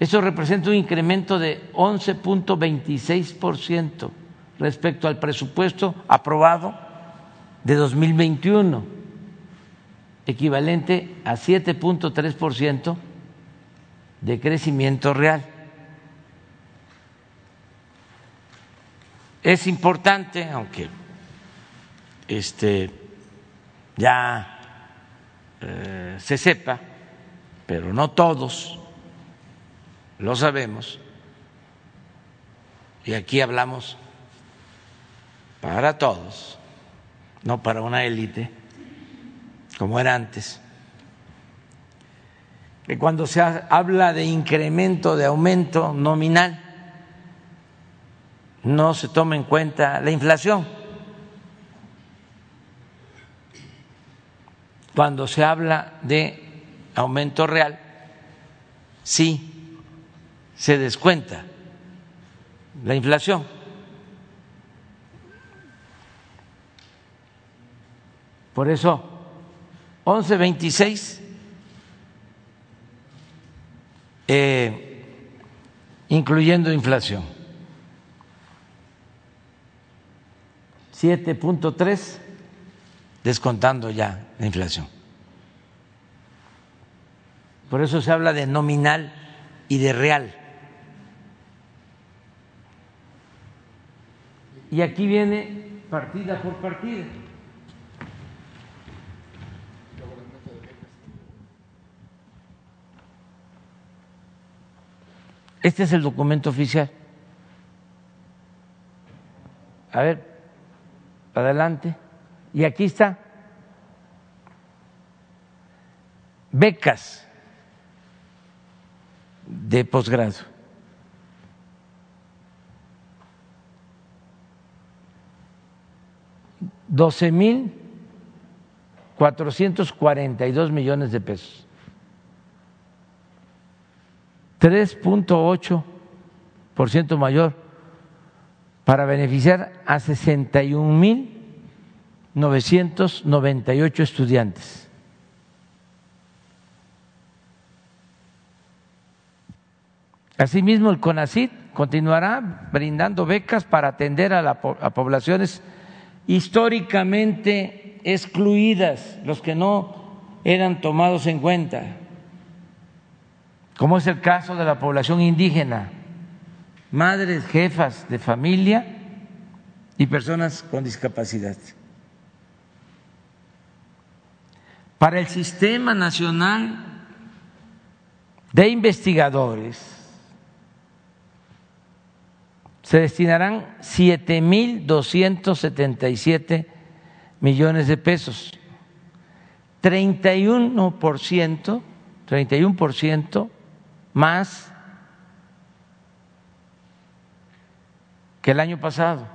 Eso representa un incremento de 11.26% respecto al presupuesto aprobado de 2021. equivalente a 7.3% de crecimiento real. Es importante, aunque este, ya eh, se sepa, pero no todos lo sabemos, y aquí hablamos para todos, no para una élite, como era antes. Que cuando se habla de incremento, de aumento nominal, no se toma en cuenta la inflación. Cuando se habla de aumento real, sí se descuenta la inflación. Por eso, 11.26, eh, incluyendo inflación. 7.3 descontando ya la inflación. Por eso se habla de nominal y de real. Y aquí viene partida por partida. Este es el documento oficial. A ver, adelante. Y aquí está. Becas de posgrado. Doce mil cuatrocientos cuarenta y dos millones de pesos. 3.8 por ciento mayor para beneficiar a 61.998 estudiantes. Asimismo, el CONACID continuará brindando becas para atender a, la, poblaciones históricamente excluidas, los que no eran tomados en cuenta, como es el caso de la población indígena madres, jefas de familia y personas con discapacidad. Para el Sistema Nacional de Investigadores se destinarán 7.277 millones de pesos, 31%, 31% más que el año pasado,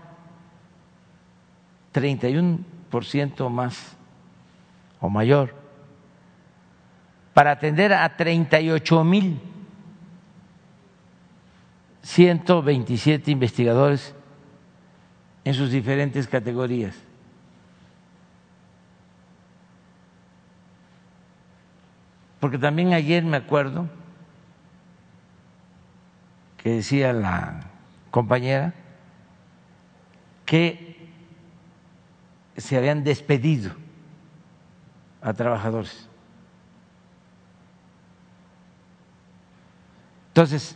31% más o mayor, para atender a 38 mil 127 investigadores en sus diferentes categorías. Porque también ayer me acuerdo que decía la compañera que se habían despedido a trabajadores. Entonces,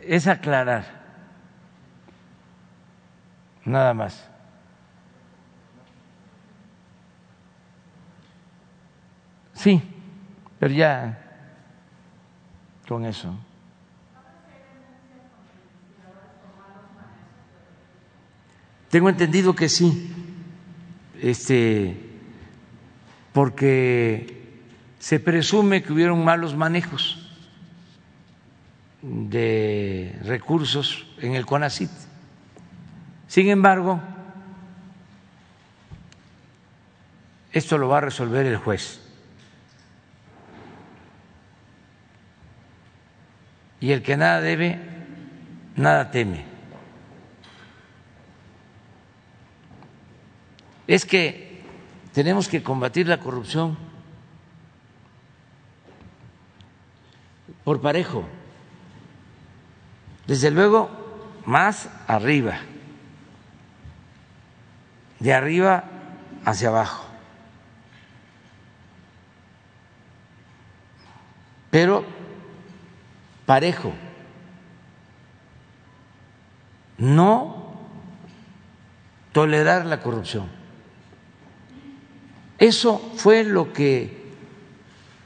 es aclarar, nada más. Sí, pero ya con eso. Tengo entendido que sí, este, porque se presume que hubieron malos manejos de recursos en el CONACIT. Sin embargo, esto lo va a resolver el juez. Y el que nada debe, nada teme. Es que tenemos que combatir la corrupción por parejo, desde luego más arriba, de arriba hacia abajo. pero parejo. No tolerar la corrupción. Eso fue lo que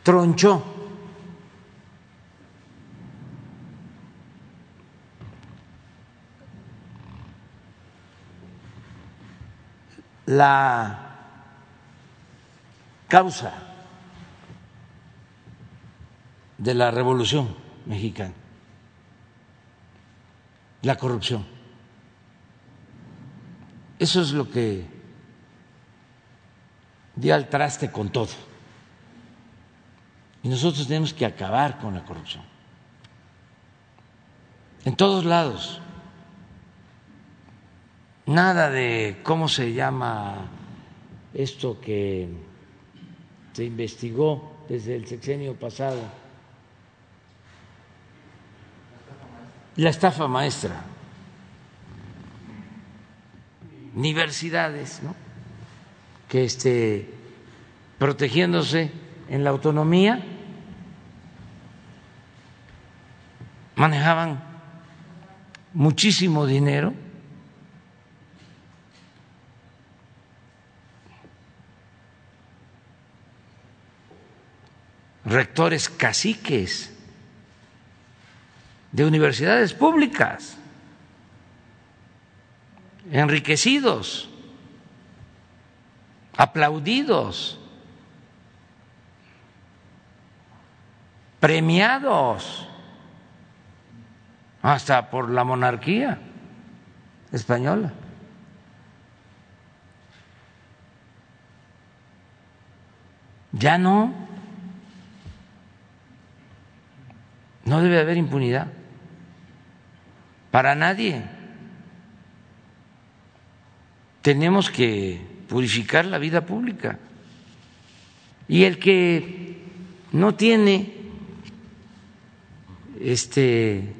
tronchó la causa de la revolución mexicana, la corrupción. Eso es lo que dio al traste con todo. Y nosotros tenemos que acabar con la corrupción. En todos lados. Nada de cómo se llama esto que se investigó desde el sexenio pasado. La estafa maestra. Universidades, ¿no? Que esté protegiéndose en la autonomía manejaban muchísimo dinero rectores caciques de universidades públicas, enriquecidos, aplaudidos, premiados hasta por la monarquía española. Ya no. No debe haber impunidad para nadie. Tenemos que purificar la vida pública. Y el que no tiene este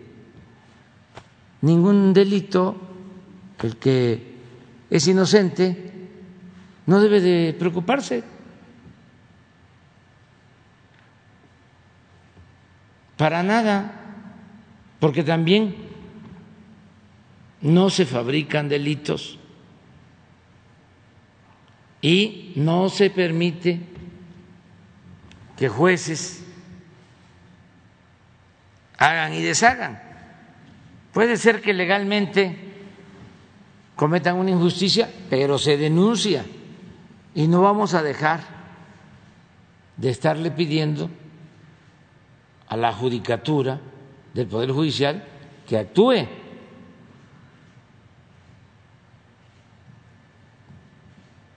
ningún delito, el que es inocente, no debe de preocuparse. Para nada, porque también no se fabrican delitos y no se permite que jueces hagan y deshagan. Puede ser que legalmente cometan una injusticia, pero se denuncia y no vamos a dejar de estarle pidiendo a la judicatura del Poder Judicial que actúe.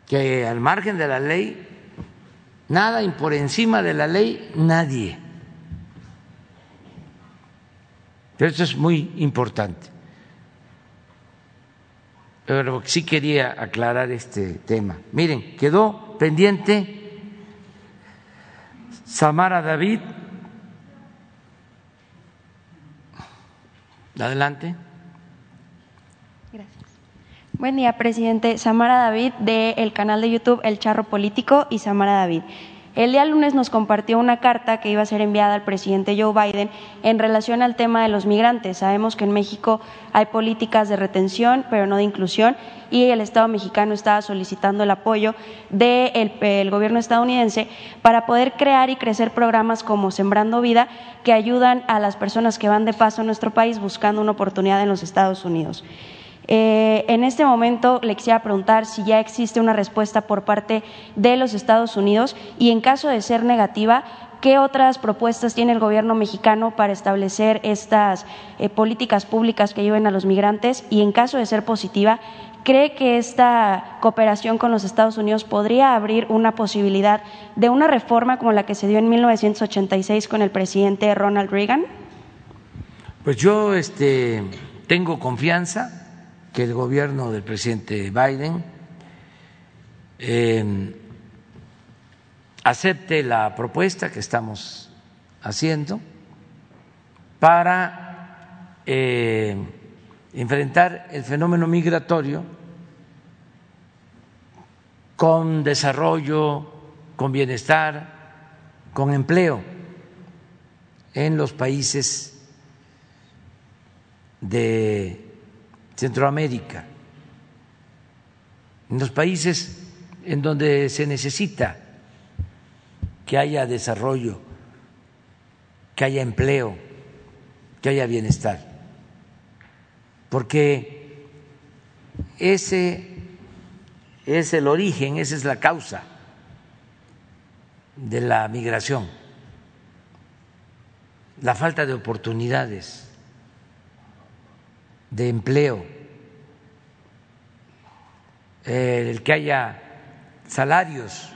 Que al margen de la ley, nada y por encima de la ley, nadie. Pero eso es muy importante. Pero sí quería aclarar este tema. Miren, quedó pendiente Samara David Adelante. Buen día, presidente. Samara David, del canal de YouTube El Charro Político y Samara David. El día lunes nos compartió una carta que iba a ser enviada al presidente Joe Biden en relación al tema de los migrantes. Sabemos que en México hay políticas de retención, pero no de inclusión, y el Estado mexicano estaba solicitando el apoyo del gobierno estadounidense para poder crear y crecer programas como Sembrando Vida que ayudan a las personas que van de paso a nuestro país buscando una oportunidad en los Estados Unidos. Eh, en este momento le quisiera preguntar si ya existe una respuesta por parte de los Estados Unidos y en caso de ser negativa, ¿qué otras propuestas tiene el gobierno mexicano para establecer estas eh, políticas públicas que ayuden a los migrantes? Y en caso de ser positiva, ¿cree que esta cooperación con los Estados Unidos podría abrir una posibilidad de una reforma como la que se dio en 1986 con el presidente Ronald Reagan? Pues yo este, tengo confianza que el gobierno del presidente Biden eh, acepte la propuesta que estamos haciendo para eh, enfrentar el fenómeno migratorio con desarrollo, con bienestar, con empleo. en los países de Centroamérica, en los países en donde se necesita que haya desarrollo, que haya empleo, que haya bienestar. Porque ese es el origen, esa es la causa de la migración, la falta de oportunidades de empleo, el que haya salarios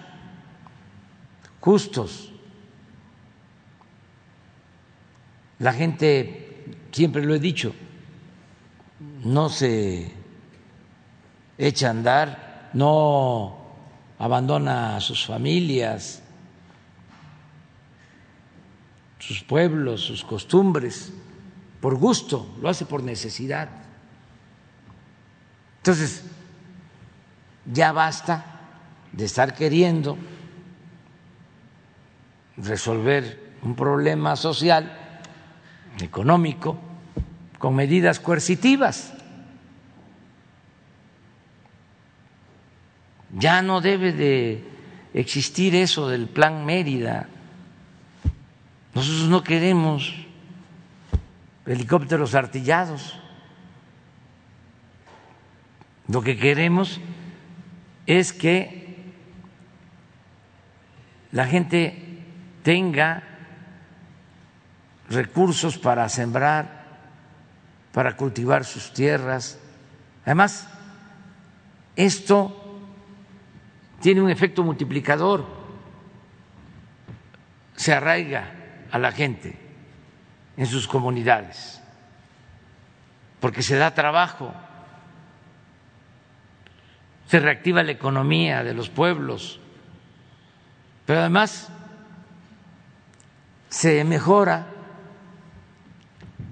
justos. La gente, siempre lo he dicho, no se echa a andar, no abandona a sus familias, sus pueblos, sus costumbres, por gusto, lo hace por necesidad. Entonces, ya basta de estar queriendo resolver un problema social, económico, con medidas coercitivas. Ya no debe de existir eso del plan Mérida. Nosotros no queremos helicópteros artillados. Lo que queremos es que la gente tenga recursos para sembrar, para cultivar sus tierras. Además, esto tiene un efecto multiplicador, se arraiga a la gente en sus comunidades, porque se da trabajo, se reactiva la economía de los pueblos, pero además se mejora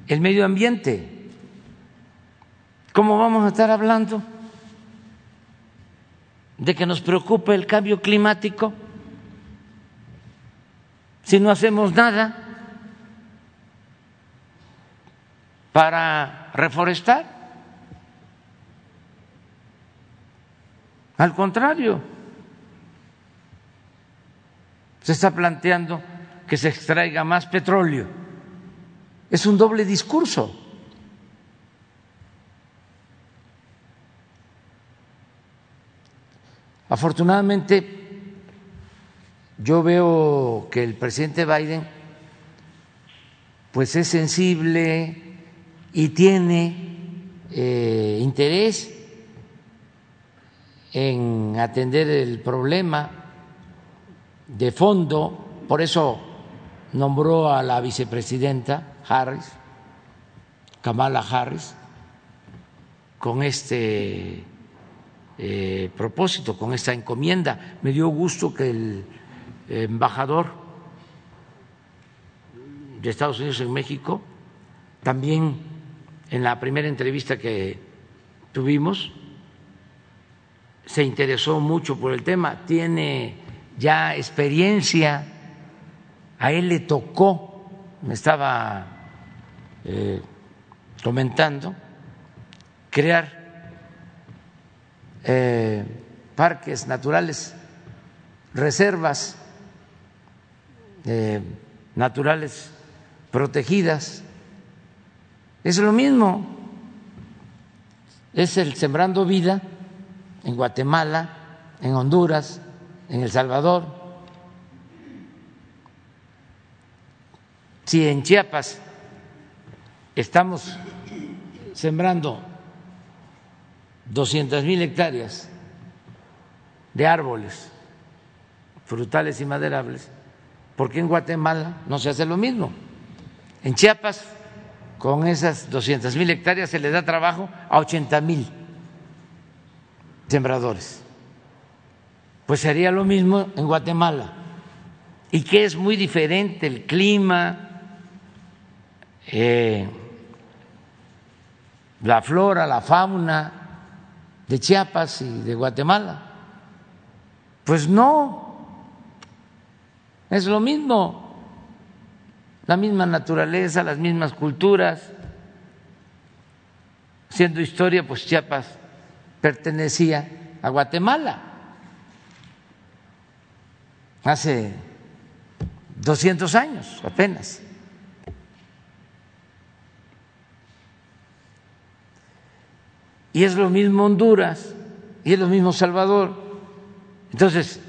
el medio ambiente. ¿Cómo vamos a estar hablando de que nos preocupa el cambio climático si no hacemos nada para reforestar? Al contrario, se está planteando que se extraiga más petróleo. Es un doble discurso. Afortunadamente, yo veo que el presidente Biden pues es sensible y tiene eh, interés en atender el problema de fondo, por eso nombró a la vicepresidenta Harris, Kamala Harris, con este eh, propósito, con esta encomienda. Me dio gusto que el embajador de Estados Unidos en México, también en la primera entrevista que tuvimos, se interesó mucho por el tema, tiene ya experiencia, a él le tocó, me estaba eh, comentando, crear eh, parques naturales, reservas eh, naturales protegidas. Es lo mismo, es el Sembrando Vida en Guatemala, en Honduras, en El Salvador. Si en Chiapas estamos sembrando 200 mil hectáreas de árboles frutales y maderables, ¿por qué en Guatemala no se hace lo mismo? En Chiapas, con esas 200 mil hectáreas se le da trabajo a 80 mil sembradores. Pues sería lo mismo en Guatemala. Y que es muy diferente el clima, eh, la flora, la fauna de Chiapas y de Guatemala. Pues no, es lo mismo. La misma naturaleza, las mismas culturas. Siendo historia, pues Chiapas pertenecía a Guatemala hace 200 años apenas. Y es lo mismo Honduras, y es lo mismo Salvador. Entonces,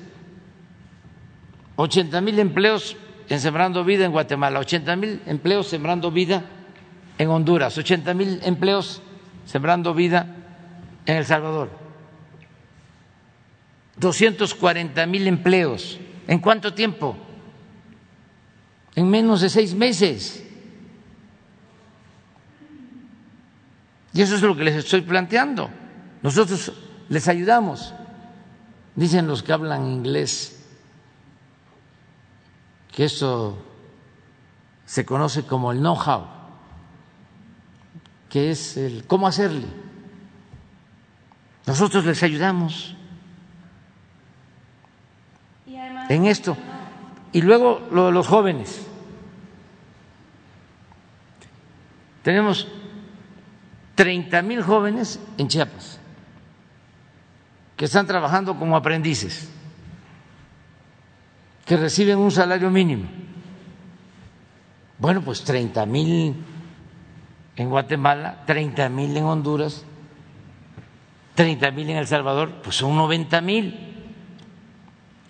80 mil empleos en Sembrando Vida en Guatemala, 80 mil empleos Sembrando Vida en Honduras, 80 mil empleos Sembrando Vida en El Salvador, 240 mil empleos. ¿En cuánto tiempo? En menos de seis meses. Y eso es lo que les estoy planteando. Nosotros les ayudamos. Dicen los que hablan inglés que eso se conoce como el know-how, que es el cómo hacerle. Nosotros les ayudamos en esto. Y luego lo de los jóvenes. Tenemos 30 mil jóvenes en Chiapas que están trabajando como aprendices, que reciben un salario mínimo. Bueno, pues 30 mil en Guatemala, 30 mil en Honduras, 30 mil en El Salvador, pues son 90 mil.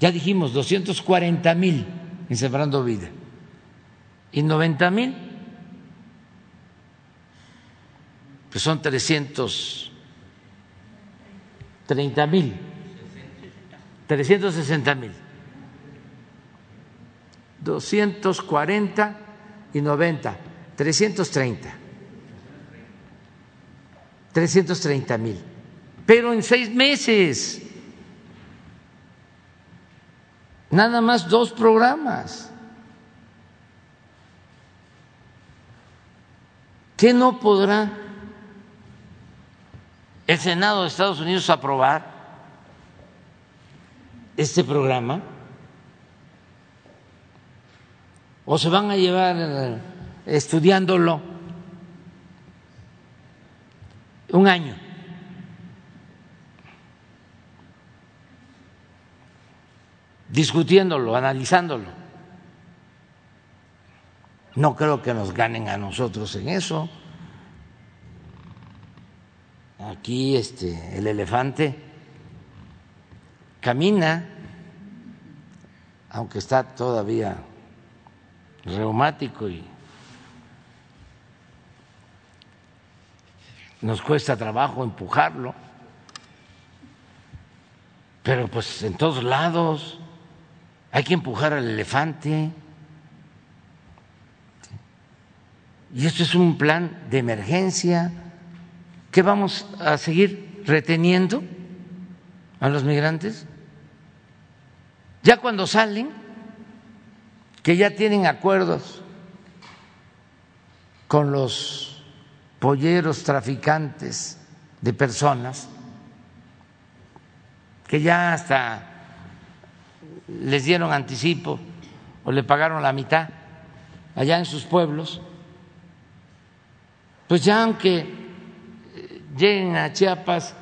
Ya dijimos, 240 mil en Sembrando Vida. Y 90 mil que son 330 mil, 360 mil, 240 y 90, 330, 330 mil, pero en seis meses, nada más dos programas. ¿Qué no podrá el Senado de Estados Unidos aprobar este programa? ¿O se van a llevar eh, estudiándolo un año? discutiéndolo, analizándolo. No creo que nos ganen a nosotros en eso. Aquí este, el elefante camina, aunque está todavía reumático y nos cuesta trabajo empujarlo, pero pues en todos lados hay que empujar al elefante. Y esto es un plan de emergencia ¿Qué vamos a seguir reteniendo a los migrantes? Ya cuando salen, que ya tienen acuerdos con los polleros traficantes de personas, que ya hasta les dieron anticipo o le pagaron la mitad allá en sus pueblos, pues ya aunque lleguen a Chiapas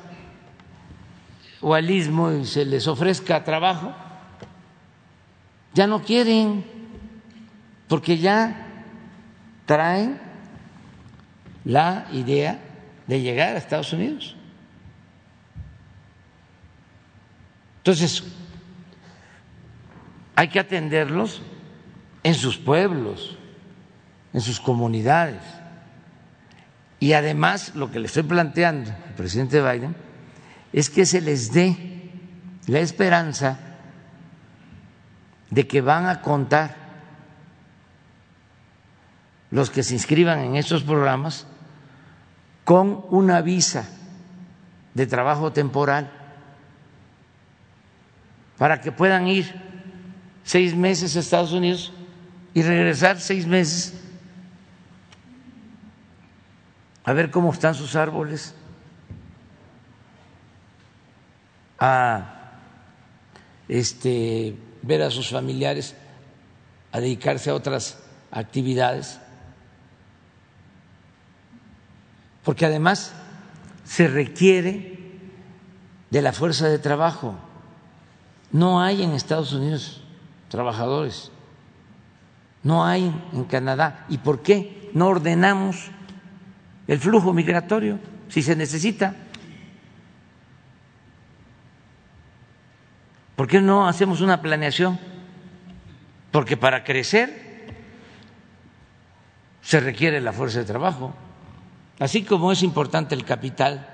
o al Istmo y se les ofrezca trabajo, ya no quieren, porque ya traen la idea de llegar a Estados Unidos. Entonces, hay que atenderlos en sus pueblos, en sus comunidades. Y además lo que le estoy planteando al presidente Biden es que se les dé la esperanza de que van a contar los que se inscriban en estos programas con una visa de trabajo temporal para que puedan ir seis meses a Estados Unidos y regresar seis meses a ver cómo están sus árboles, a este, ver a sus familiares, a dedicarse a otras actividades, porque además se requiere de la fuerza de trabajo. No hay en Estados Unidos trabajadores, no hay en Canadá. ¿Y por qué no ordenamos el flujo migratorio si se necesita? ¿Por qué no hacemos una planeación? Porque para crecer se requiere la fuerza de trabajo. Así como es importante el capital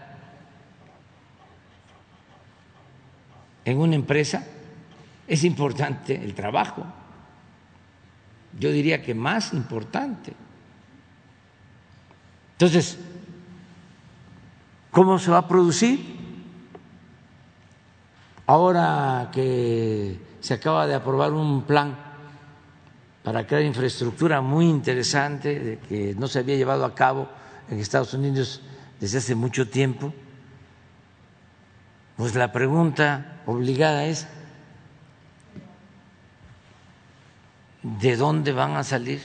en una empresa, es importante el trabajo. Yo diría que más importante. Entonces, ¿cómo se va a producir? Ahora que se acaba de aprobar un plan para crear infraestructura muy interesante que no se había llevado a cabo en Estados Unidos desde hace mucho tiempo, pues la pregunta obligada es, ¿de dónde van a salir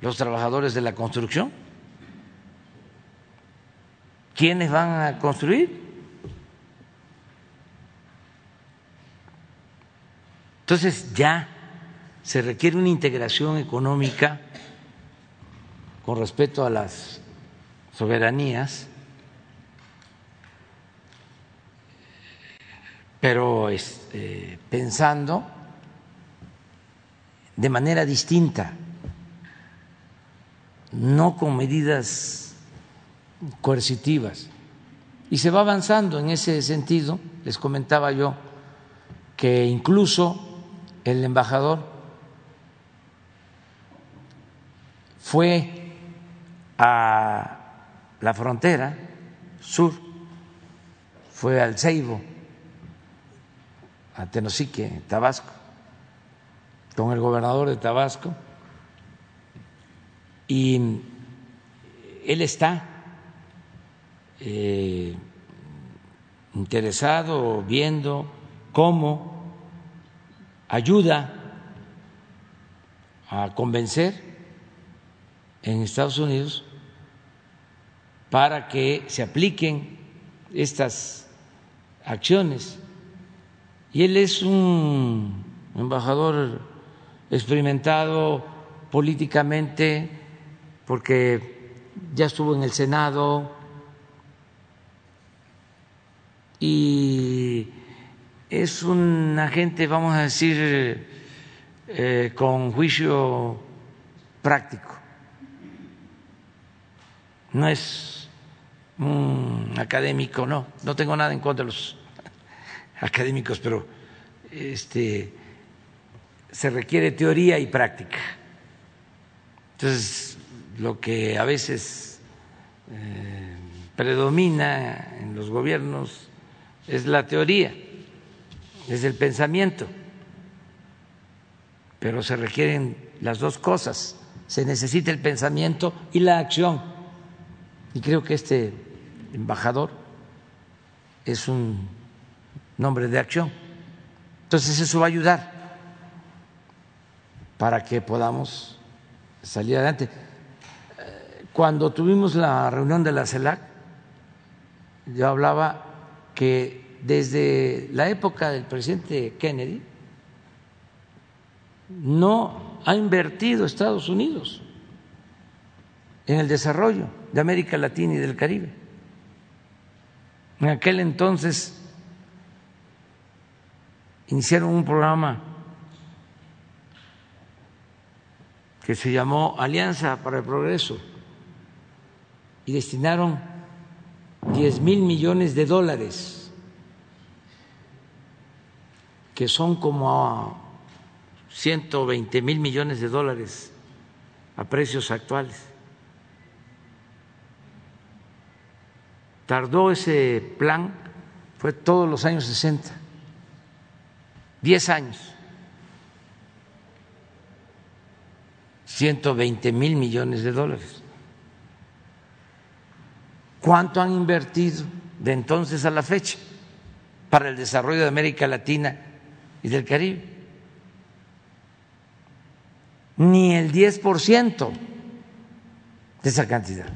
los trabajadores de la construcción? ¿Quiénes van a construir? Entonces ya se requiere una integración económica con respecto a las soberanías, pero este, pensando de manera distinta, no con medidas coercitivas. Y se va avanzando en ese sentido. Les comentaba yo que incluso el embajador fue a la frontera sur, fue al Ceibo, a Tenosique, Tabasco, con el gobernador de Tabasco, y él está eh, interesado viendo cómo ayuda a convencer en Estados Unidos para que se apliquen estas acciones. Y él es un embajador experimentado políticamente porque ya estuvo en el Senado y es un agente, vamos a decir, eh, con juicio práctico. No es un académico, no, no tengo nada en contra de los académicos, pero este, se requiere teoría y práctica. Entonces, lo que a veces eh, predomina en los gobiernos es la teoría es el pensamiento, pero se requieren las dos cosas, se necesita el pensamiento y la acción. Y creo que este embajador es un nombre de acción. Entonces eso va a ayudar para que podamos salir adelante. Cuando tuvimos la reunión de la CELAC, yo hablaba que desde la época del presidente Kennedy, no ha invertido Estados Unidos en el desarrollo de América Latina y del Caribe. En aquel entonces iniciaron un programa que se llamó Alianza para el Progreso y destinaron 10 mil millones de dólares que son como 120 mil millones de dólares a precios actuales. Tardó ese plan, fue todos los años 60, 10 años, 120 mil millones de dólares. ¿Cuánto han invertido de entonces a la fecha para el desarrollo de América Latina y del Caribe. ni el 10% de esa cantidad.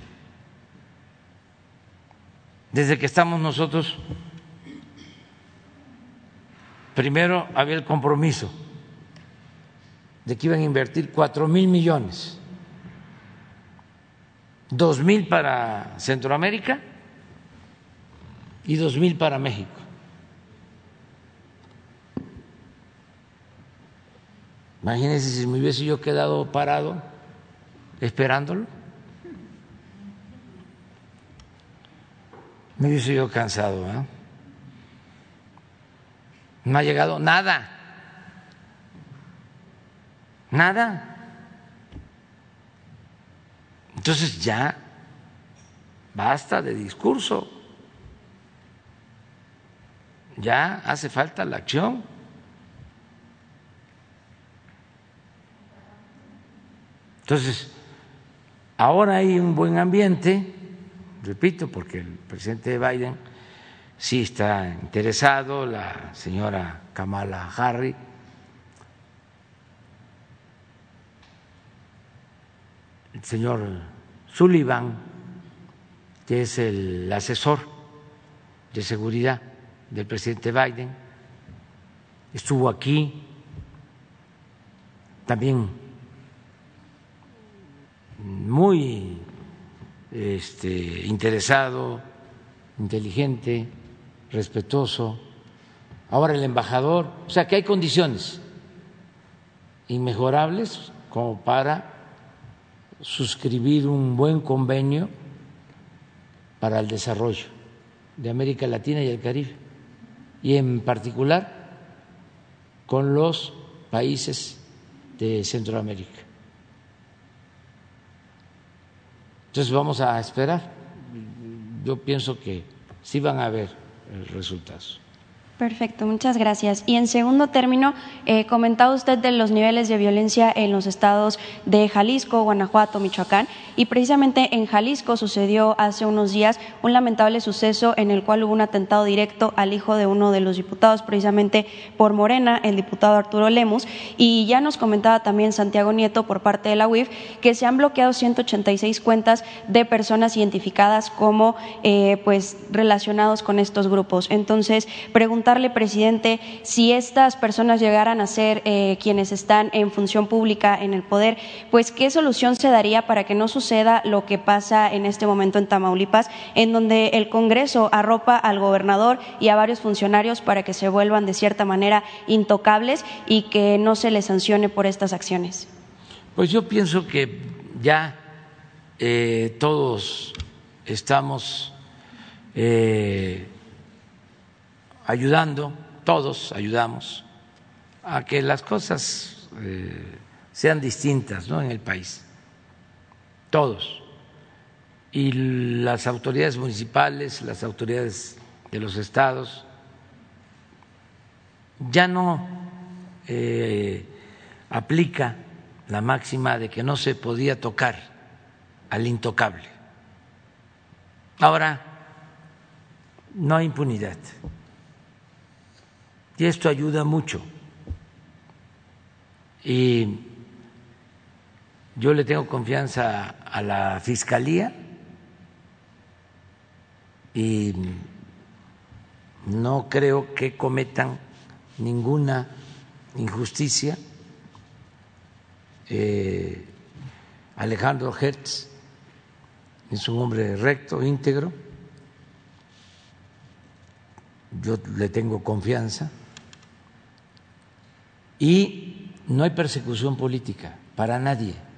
Desde que estamos nosotros, primero había el compromiso de que iban a invertir cuatro mil millones, dos mil para Centroamérica y dos mil para México. Imagínense si me hubiese yo quedado parado esperándolo. Me hubiese yo cansado. ¿eh? No ha llegado nada. Nada. Entonces ya basta de discurso. Ya hace falta la acción. Entonces, ahora hay un buen ambiente, repito, porque el presidente Biden sí está interesado, la señora Kamala Harris. El señor Sullivan, que es el asesor de seguridad del presidente Biden, estuvo aquí, también muy este, interesado, inteligente, respetuoso. Ahora el embajador, o sea que hay condiciones inmejorables como para suscribir un buen convenio para el desarrollo de América Latina y el Caribe, y en particular con los países de Centroamérica. Entonces vamos a esperar. Yo pienso que sí van a haber resultados. Perfecto, muchas gracias. Y en segundo término, eh, comentaba usted de los niveles de violencia en los estados de Jalisco, Guanajuato, Michoacán, y precisamente en Jalisco sucedió hace unos días un lamentable suceso en el cual hubo un atentado directo al hijo de uno de los diputados, precisamente por Morena, el diputado Arturo Lemus, y ya nos comentaba también Santiago Nieto por parte de la UIF que se han bloqueado 186 cuentas de personas identificadas como eh, pues relacionados con estos grupos. Entonces, preguntar presidente, si estas personas llegaran a ser eh, quienes están en función pública en el poder, pues qué solución se daría para que no suceda lo que pasa en este momento en Tamaulipas, en donde el Congreso arropa al gobernador y a varios funcionarios para que se vuelvan de cierta manera intocables y que no se les sancione por estas acciones. Pues yo pienso que ya eh, todos estamos eh, ayudando, todos ayudamos a que las cosas eh, sean distintas ¿no? en el país, todos. Y las autoridades municipales, las autoridades de los estados, ya no eh, aplica la máxima de que no se podía tocar al intocable. Ahora, no hay impunidad. Y esto ayuda mucho. Y yo le tengo confianza a la Fiscalía y no creo que cometan ninguna injusticia. Eh, Alejandro Hertz es un hombre recto, íntegro. Yo le tengo confianza y no hay persecución política para nadie.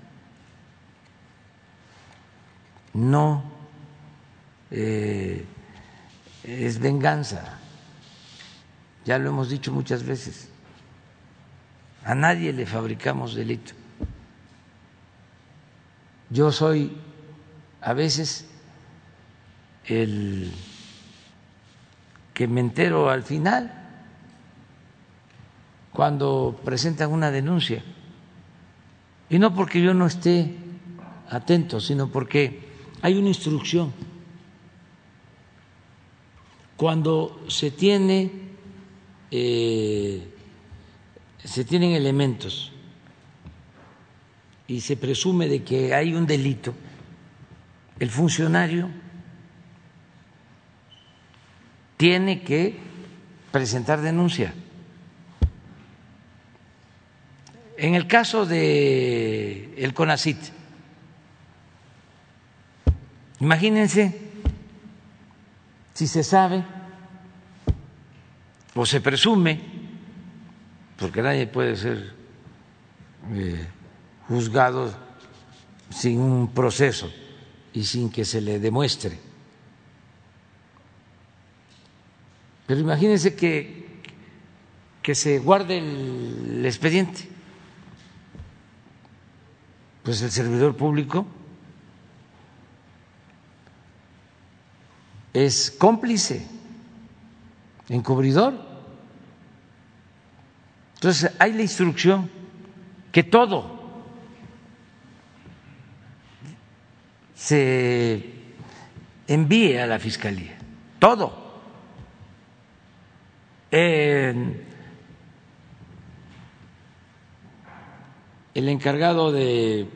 No eh, es venganza, ya lo hemos dicho muchas veces. A nadie le fabricamos delito. Yo soy a veces el que me entero al final cuando presentan una denuncia. Y no porque yo no esté atento, sino porque hay una instrucción. Cuando se tiene eh, se tienen elementos y se presume de que hay un delito, el funcionario tiene que presentar denuncia. En el caso de el CONACIT, imagínense. Si se sabe. O se presume, porque nadie puede ser eh, juzgado sin un proceso y sin que se le demuestre. Pero imagínense que, que se guarde el expediente. Pues el servidor público es cómplice, encubridor. Entonces hay la instrucción que todo se envíe a la fiscalía, todo. el encargado de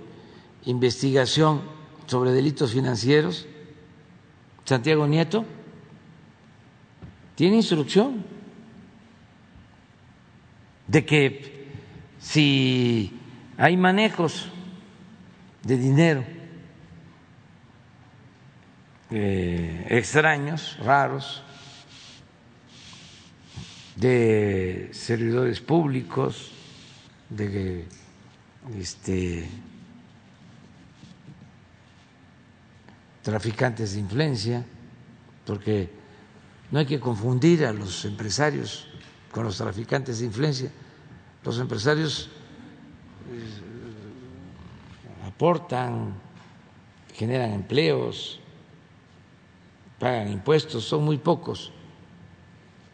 investigación sobre delitos financieros, Santiago Nieto, tiene instrucción de que si hay manejos de dinero eh, extraños, raros, de servidores públicos, de este, traficantes de influencia, porque no hay que confundir a los empresarios con los traficantes de influencia. Los empresarios eh, aportan, generan empleos, pagan impuestos, son muy pocos,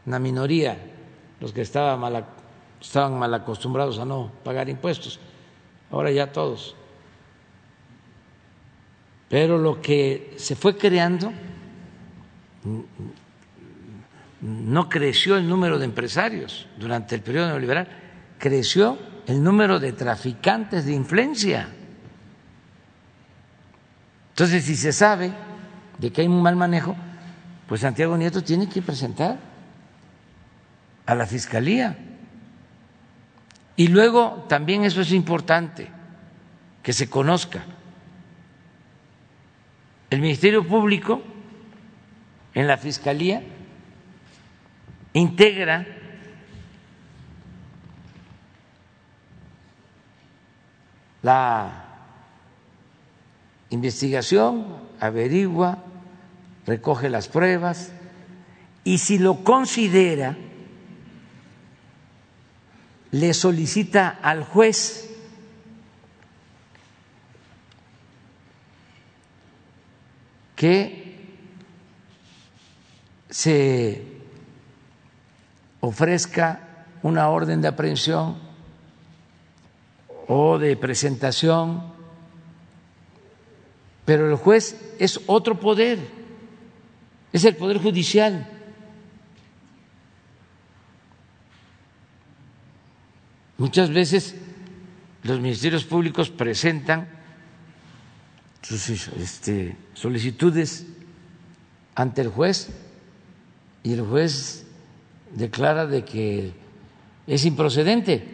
una minoría los que estaban mal, estaban mal acostumbrados a no pagar impuestos ahora ya todos. Pero lo que se fue creando, no creció el número de empresarios durante el periodo neoliberal, creció el número de traficantes de influencia. Entonces, si se sabe de que hay un mal manejo, pues Santiago Nieto tiene que presentar a la Fiscalía y luego también eso es importante, que se conozca. El Ministerio Público en la Fiscalía integra la investigación, averigua, recoge las pruebas y si lo considera le solicita al juez que se ofrezca una orden de aprehensión o de presentación, pero el juez es otro poder, es el poder judicial. Muchas veces los ministerios públicos presentan sus este, solicitudes ante el juez y el juez declara de que es improcedente,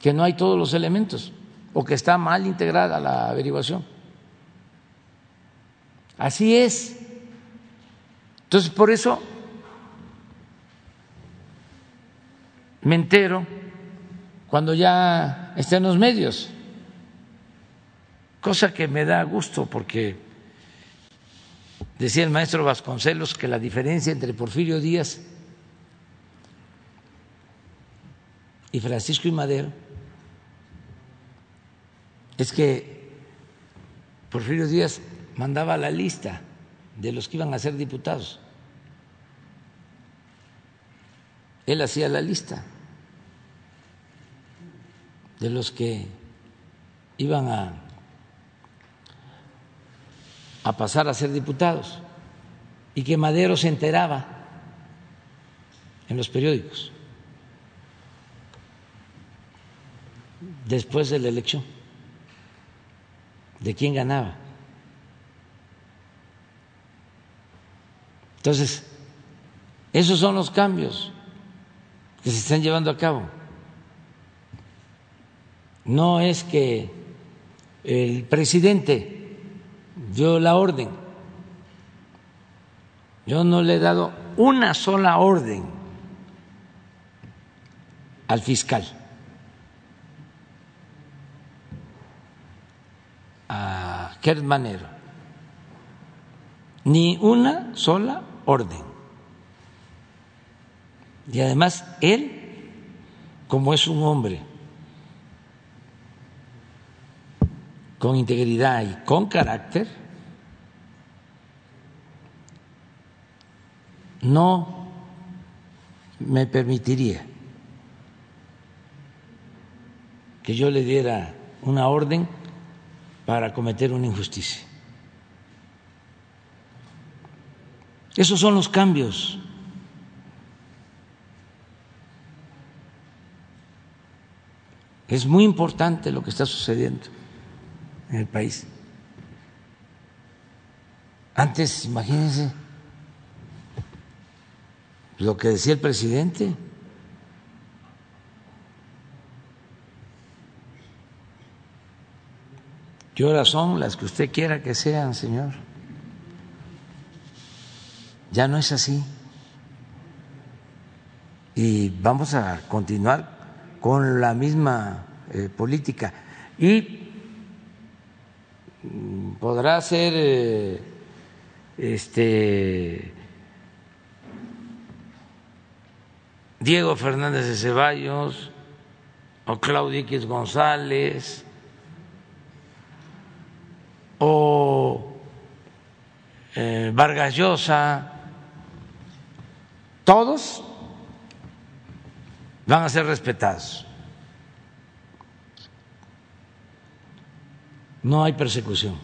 que no hay todos los elementos o que está mal integrada la averiguación. Así es. Entonces, por eso me entero cuando ya está en los medios, cosa que me da gusto porque decía el maestro Vasconcelos que la diferencia entre Porfirio Díaz y Francisco y Madero es que Porfirio Díaz mandaba la lista de los que iban a ser diputados. Él hacía la lista de los que iban a, a pasar a ser diputados y que Madero se enteraba en los periódicos. después de la elección, de quién ganaba. Entonces, esos son los cambios que se están llevando a cabo. No es que el presidente dio la orden. Yo no le he dado una sola orden al fiscal, a Kert Manero, ni una sola orden. Y además él, como es un hombre con integridad y con carácter, no me permitiría que yo le diera una orden para cometer una injusticia. Esos son los cambios. Es muy importante lo que está sucediendo en el país. Antes, imagínense lo que decía el presidente. ¿Qué horas son las que usted quiera que sean, Señor? Ya no es así. Y vamos a continuar con la misma eh, política. Y podrá ser eh, este Diego Fernández de Ceballos o Claudio X González o eh, Vargas Llosa, todos van a ser respetados. No hay persecución.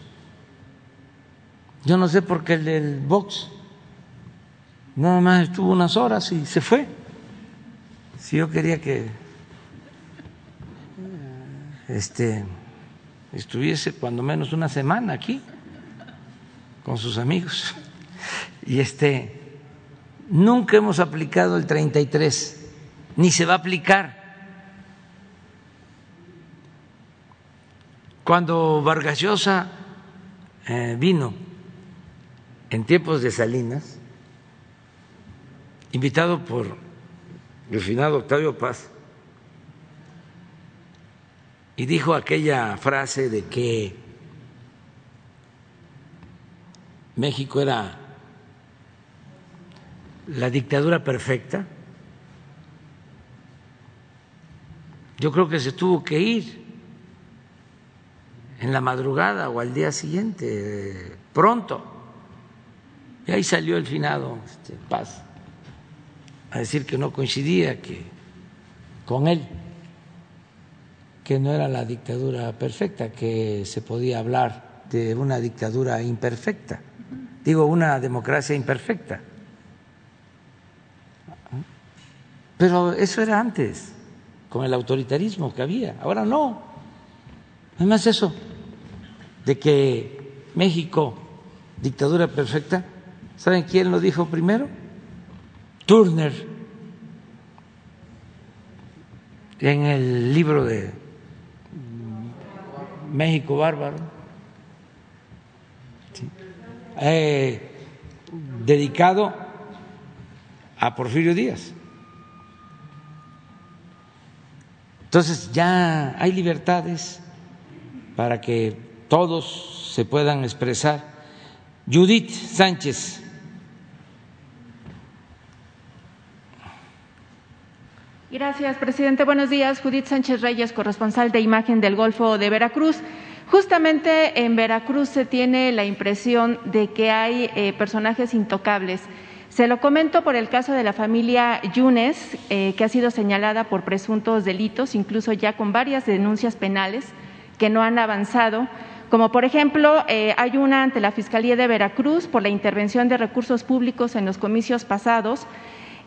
Yo no sé por qué el del Vox nada más estuvo unas horas y se fue. Si yo quería que este estuviese cuando menos una semana aquí con sus amigos. Y este nunca hemos aplicado el 33 ni se va a aplicar. Cuando Vargas Llosa eh, vino en tiempos de Salinas, invitado por el finado Octavio Paz, y dijo aquella frase de que México era la dictadura perfecta, Yo creo que se tuvo que ir en la madrugada o al día siguiente, pronto. Y ahí salió el finado este, Paz a decir que no coincidía que con él, que no era la dictadura perfecta, que se podía hablar de una dictadura imperfecta, digo, una democracia imperfecta. Pero eso era antes con el autoritarismo que había. Ahora no. Además eso, de que México, dictadura perfecta, ¿saben quién lo dijo primero? Turner, en el libro de México Bárbaro, eh, dedicado a Porfirio Díaz. Entonces ya hay libertades para que todos se puedan expresar. Judith Sánchez. Gracias, presidente. Buenos días. Judith Sánchez Reyes, corresponsal de imagen del Golfo de Veracruz. Justamente en Veracruz se tiene la impresión de que hay eh, personajes intocables se lo comento por el caso de la familia Yunes, eh, que ha sido señalada por presuntos delitos, incluso ya con varias denuncias penales que no han avanzado, como por ejemplo eh, hay una ante la Fiscalía de Veracruz por la intervención de recursos públicos en los comicios pasados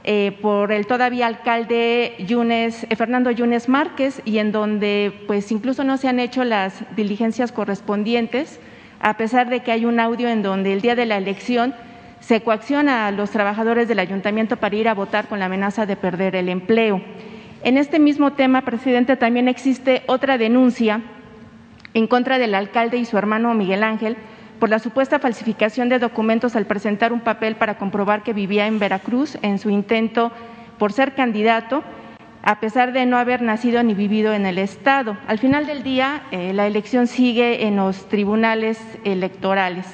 eh, por el todavía alcalde Yunes, eh, Fernando Yunes Márquez y en donde pues incluso no se han hecho las diligencias correspondientes, a pesar de que hay un audio en donde el día de la elección se coacciona a los trabajadores del ayuntamiento para ir a votar con la amenaza de perder el empleo. En este mismo tema, presidente, también existe otra denuncia en contra del alcalde y su hermano Miguel Ángel por la supuesta falsificación de documentos al presentar un papel para comprobar que vivía en Veracruz en su intento por ser candidato, a pesar de no haber nacido ni vivido en el Estado. Al final del día, eh, la elección sigue en los tribunales electorales.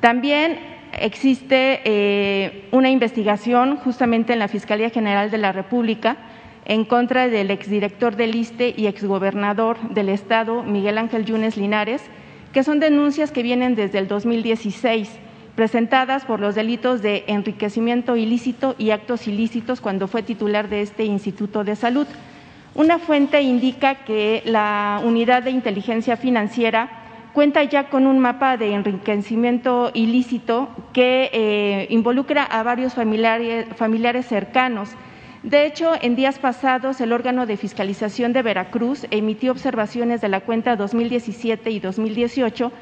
También existe eh, una investigación justamente en la Fiscalía General de la República en contra del exdirector del ISTE y exgobernador del Estado, Miguel Ángel Yunes Linares, que son denuncias que vienen desde el 2016, presentadas por los delitos de enriquecimiento ilícito y actos ilícitos cuando fue titular de este Instituto de Salud. Una fuente indica que la Unidad de Inteligencia Financiera cuenta ya con un mapa de enriquecimiento ilícito que eh, involucra a varios familiares, familiares cercanos de hecho, en días pasados, el órgano de fiscalización de Veracruz emitió observaciones de la cuenta 2017 y 2018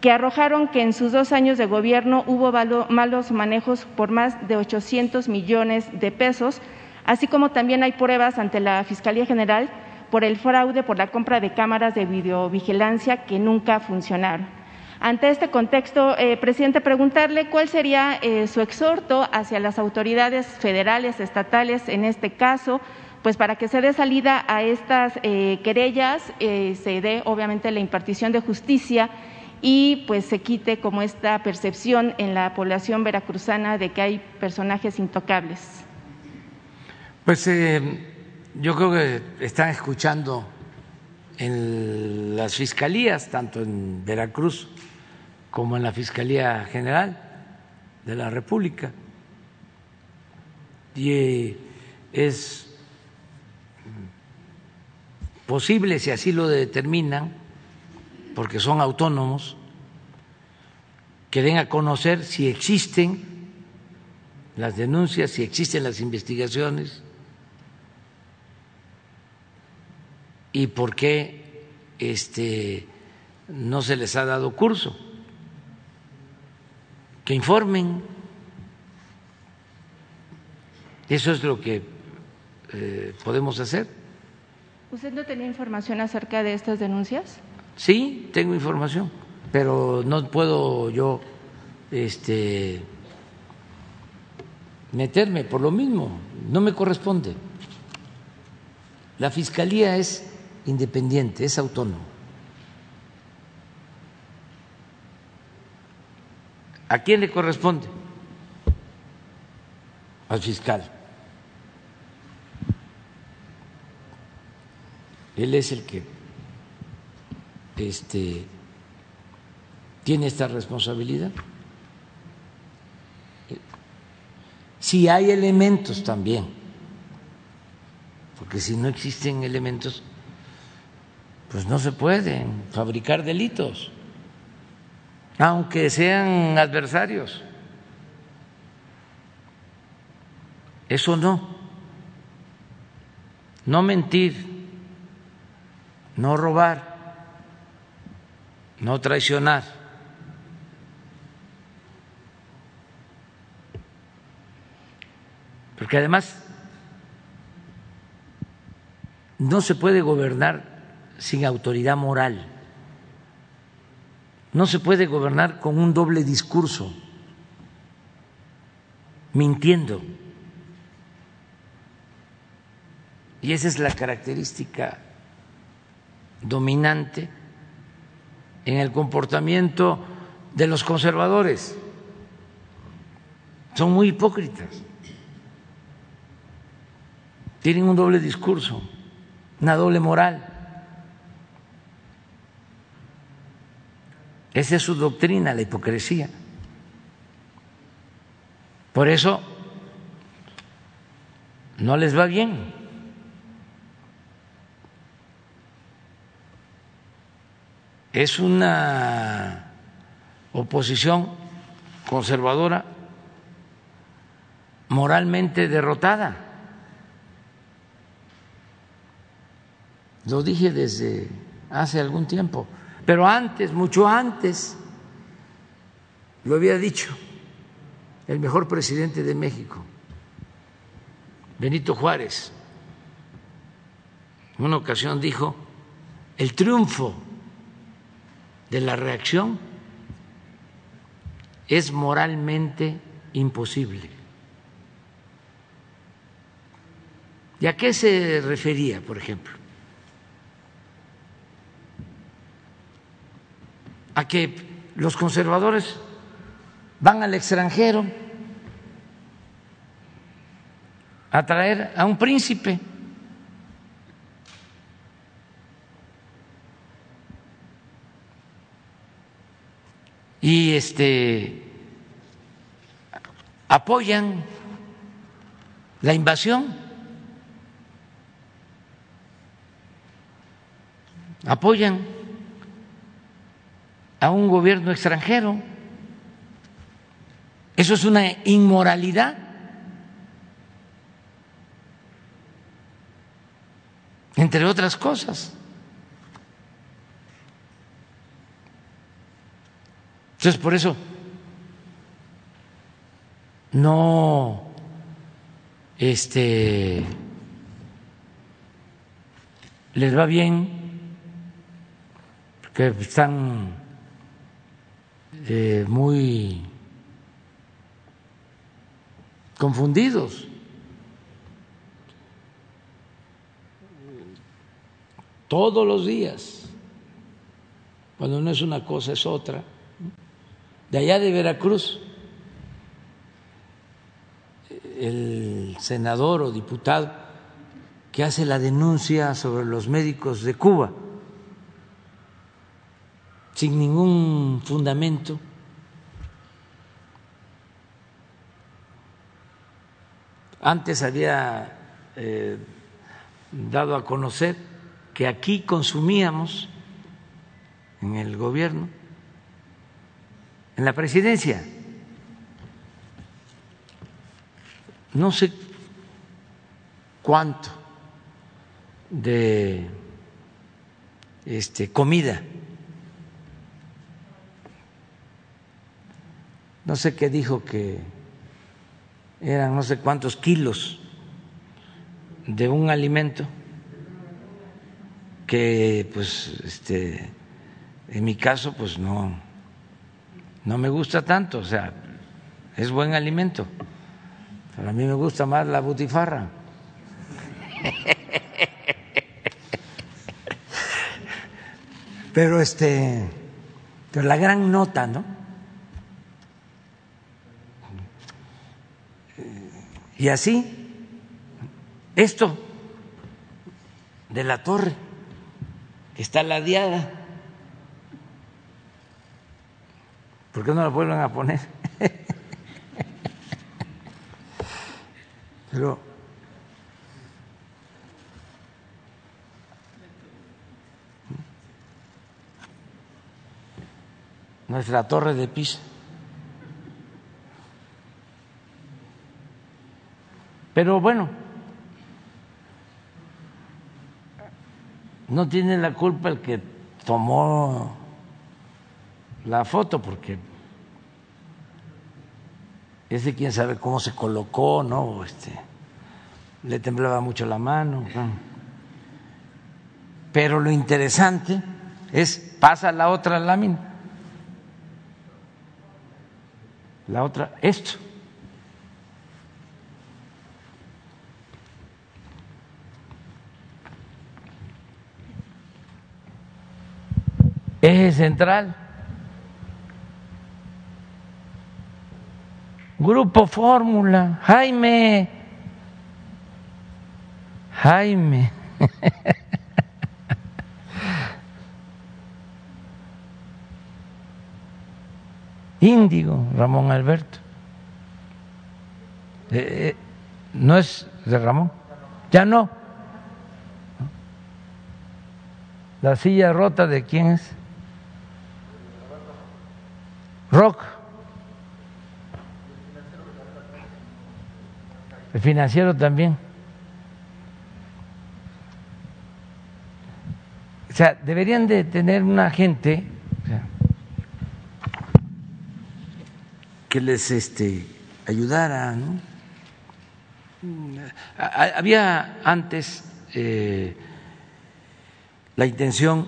que arrojaron que en sus dos años de gobierno hubo malos manejos por más de 800 millones de pesos, así como también hay pruebas ante la Fiscalía General por el fraude por la compra de cámaras de videovigilancia que nunca funcionaron. Ante este contexto, eh, presidente, preguntarle cuál sería eh, su exhorto hacia las autoridades federales, estatales, en este caso, pues para que se dé salida a estas eh, querellas, se dé obviamente la impartición de justicia y pues se quite como esta percepción en la población veracruzana de que hay personajes intocables. Pues yo creo que están escuchando en las fiscalías, tanto en Veracruz como en la Fiscalía General de la República. Y eh, es posible, si así lo determinan, porque son autónomos, que den a conocer si existen las denuncias, si existen las investigaciones y por qué este, no se les ha dado curso que informen. Eso es lo que eh, podemos hacer. ¿Usted no tenía información acerca de estas denuncias? Sí, tengo información, pero no puedo yo este, meterme por lo mismo, no me corresponde. La Fiscalía es independiente, es autónoma. ¿A quién le corresponde? Al fiscal. Él es el que este, tiene esta responsabilidad. Si hay elementos también, porque si no existen elementos, pues no se pueden fabricar delitos aunque sean adversarios. Eso no. No mentir, no robar, no traicionar. Porque además no se puede gobernar sin autoridad moral. No se puede gobernar con un doble discurso, mintiendo. Y esa es la característica dominante en el comportamiento de los conservadores. Son muy hipócritas. Tienen un doble discurso, una doble moral. Esa es su doctrina, la hipocresía. Por eso no les va bien. Es una oposición conservadora moralmente derrotada. Lo dije desde hace algún tiempo, pero antes, mucho antes, lo había dicho el mejor presidente de México, Benito Juárez. En una ocasión dijo, el triunfo de la reacción es moralmente imposible. ¿Y a qué se refería, por ejemplo? A que los conservadores van al extranjero a traer a un príncipe. Y este apoyan la invasión, apoyan a un gobierno extranjero. Eso es una inmoralidad. Entre otras cosas. Entonces, por eso no este les va bien porque están eh, muy confundidos. Todos los días, cuando no es una cosa es otra. De allá de Veracruz, el senador o diputado que hace la denuncia sobre los médicos de Cuba, sin ningún fundamento, Antes había eh, dado a conocer que aquí consumíamos en el gobierno, en la presidencia, no sé cuánto de este, comida. No sé qué dijo que eran no sé cuántos kilos de un alimento que pues este en mi caso pues no no me gusta tanto, o sea, es buen alimento. Pero a mí me gusta más la butifarra. Pero este pero la gran nota, ¿no? Y así, esto de la torre, que está ladeada, ¿por qué no la vuelven a poner? Pero nuestra torre de piso Pero bueno, no tiene la culpa el que tomó la foto, porque ese quién sabe cómo se colocó, ¿no? Este, le temblaba mucho la mano. Pero lo interesante es, pasa la otra lámina, la otra, esto. Central. Grupo Fórmula, Jaime, Jaime. Índigo, Ramón Alberto. Eh, eh, no es de Ramón, ya no. La silla rota de quién es? Rock. el financiero también. O sea, deberían de tener una gente que les este, ayudara, ¿no? Había antes eh, la intención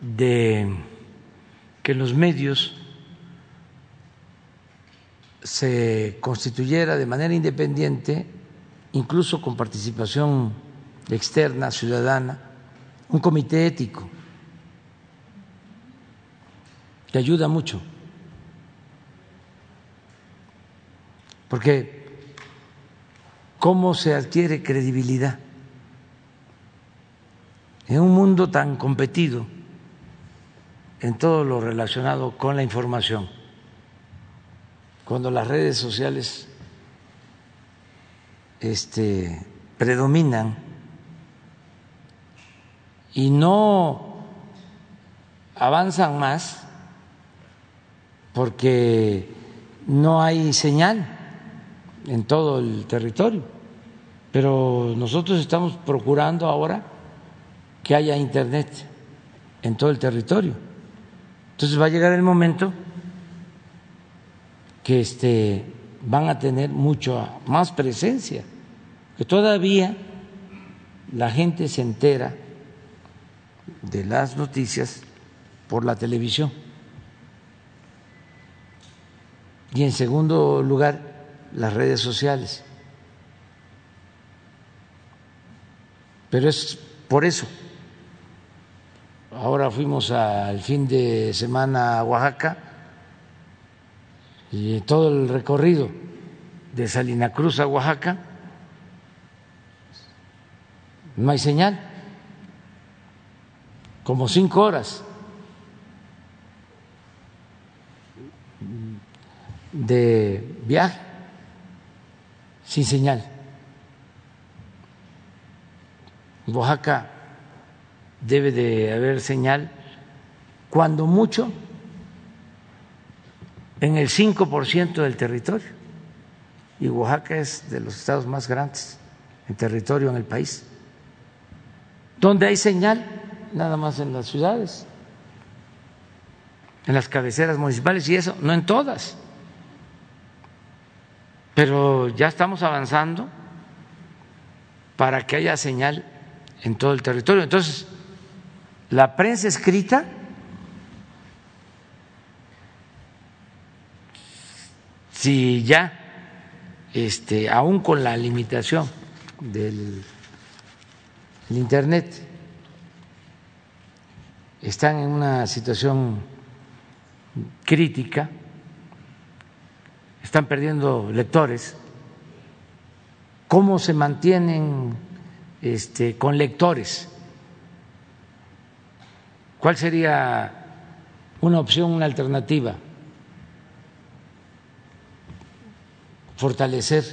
de que los medios se constituyera de manera independiente, incluso con participación externa, ciudadana, un comité ético que ayuda mucho. Porque ¿cómo se adquiere credibilidad? En un mundo tan competido en todo lo relacionado con la información cuando las redes sociales este, predominan y no avanzan más porque no hay señal en todo el territorio. Pero nosotros estamos procurando ahora que haya Internet en todo el territorio. Entonces va a llegar el momento que este, van a tener mucho más presencia, que todavía la gente se entera de las noticias por la televisión. Y en segundo lugar, las redes sociales. Pero es por eso. Ahora fuimos al fin de semana a Oaxaca y todo el recorrido de Salina Cruz a Oaxaca, no hay señal, como cinco horas de viaje sin señal. Oaxaca debe de haber señal cuando mucho en el 5% del territorio. Y Oaxaca es de los estados más grandes en territorio en el país. Donde hay señal, nada más en las ciudades, en las cabeceras municipales y eso, no en todas. Pero ya estamos avanzando para que haya señal en todo el territorio. Entonces, la prensa escrita si ya, este, aún con la limitación del Internet, están en una situación crítica, están perdiendo lectores, ¿cómo se mantienen este, con lectores? ¿Cuál sería una opción, una alternativa? Fortalecer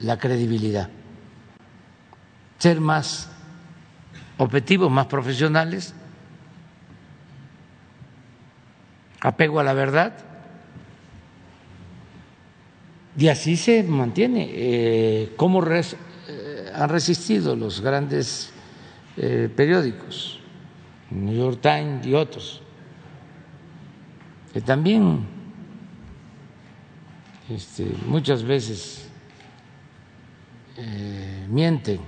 la credibilidad, ser más objetivos, más profesionales, apego a la verdad, y así se mantiene. Eh, ¿Cómo eh, han resistido los grandes eh, periódicos, New York Times y otros, que también este, muchas veces eh, mienten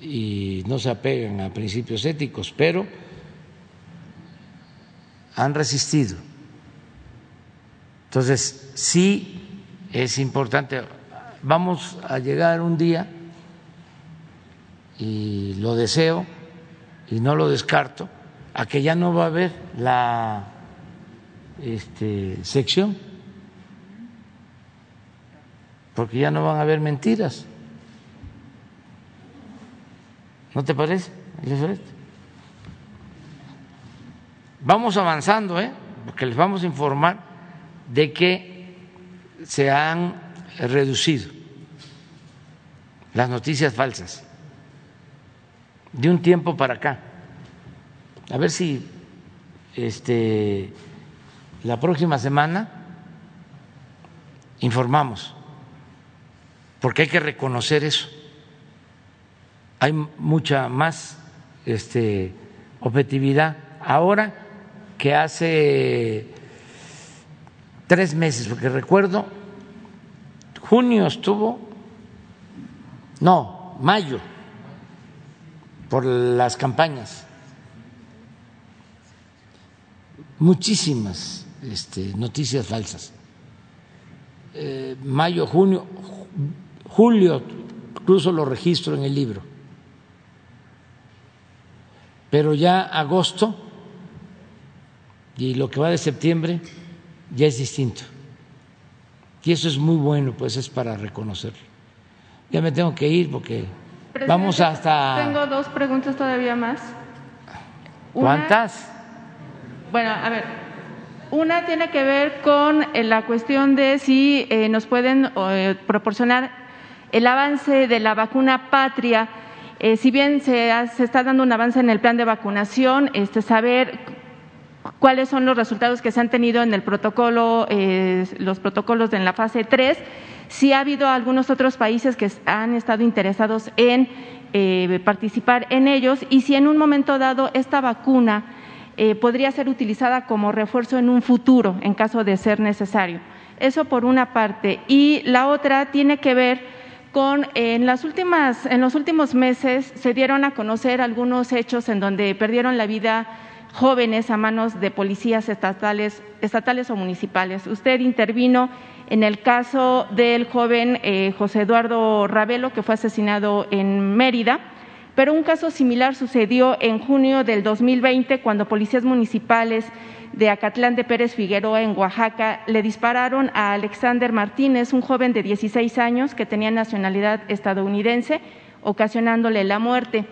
y no se apegan a principios éticos, pero han resistido. Entonces, sí es importante, vamos a llegar un día, y lo deseo y no lo descarto, a que ya no va a haber la este, sección porque ya no van a haber mentiras. ¿No te parece, Vamos avanzando, ¿eh? porque les vamos a informar de que se han reducido las noticias falsas de un tiempo para acá. A ver si este, la próxima semana informamos, porque hay que reconocer eso. Hay mucha más este, objetividad ahora que hace tres meses, porque recuerdo, junio estuvo, no, mayo, por las campañas, muchísimas este, noticias falsas. Eh, mayo, junio, julio, incluso lo registro en el libro. Pero ya agosto y lo que va de septiembre ya es distinto. Y eso es muy bueno, pues es para reconocerlo. Ya me tengo que ir porque vamos hasta... Tengo dos preguntas todavía más. ¿Cuántas? Bueno, a ver, una tiene que ver con eh, la cuestión de si eh, nos pueden eh, proporcionar el avance de la vacuna patria. si bien se, está dando un avance en el plan de vacunación, este, saber cuáles son los resultados que se han tenido en el protocolo, eh, los protocolos en la fase 3, si ha habido algunos otros países que han estado interesados en eh, participar en ellos y si en un momento dado esta vacuna eh, podría ser utilizada como refuerzo en un futuro en caso de ser necesario. Eso por una parte. Y la otra tiene que ver con en las últimas, los últimos meses se dieron a conocer algunos hechos en donde perdieron la vida jóvenes a manos de policías estatales, estatales o municipales. Usted intervino en el caso del joven eh, José Eduardo Ravelo, que fue asesinado en Mérida, pero un caso similar sucedió en junio del 2020 cuando policías municipales de Acatlán de Pérez Figueroa, en Oaxaca, le dispararon a Alexander Martínez, un joven de 16 años que tenía nacionalidad estadounidense, ocasionándole la muerte.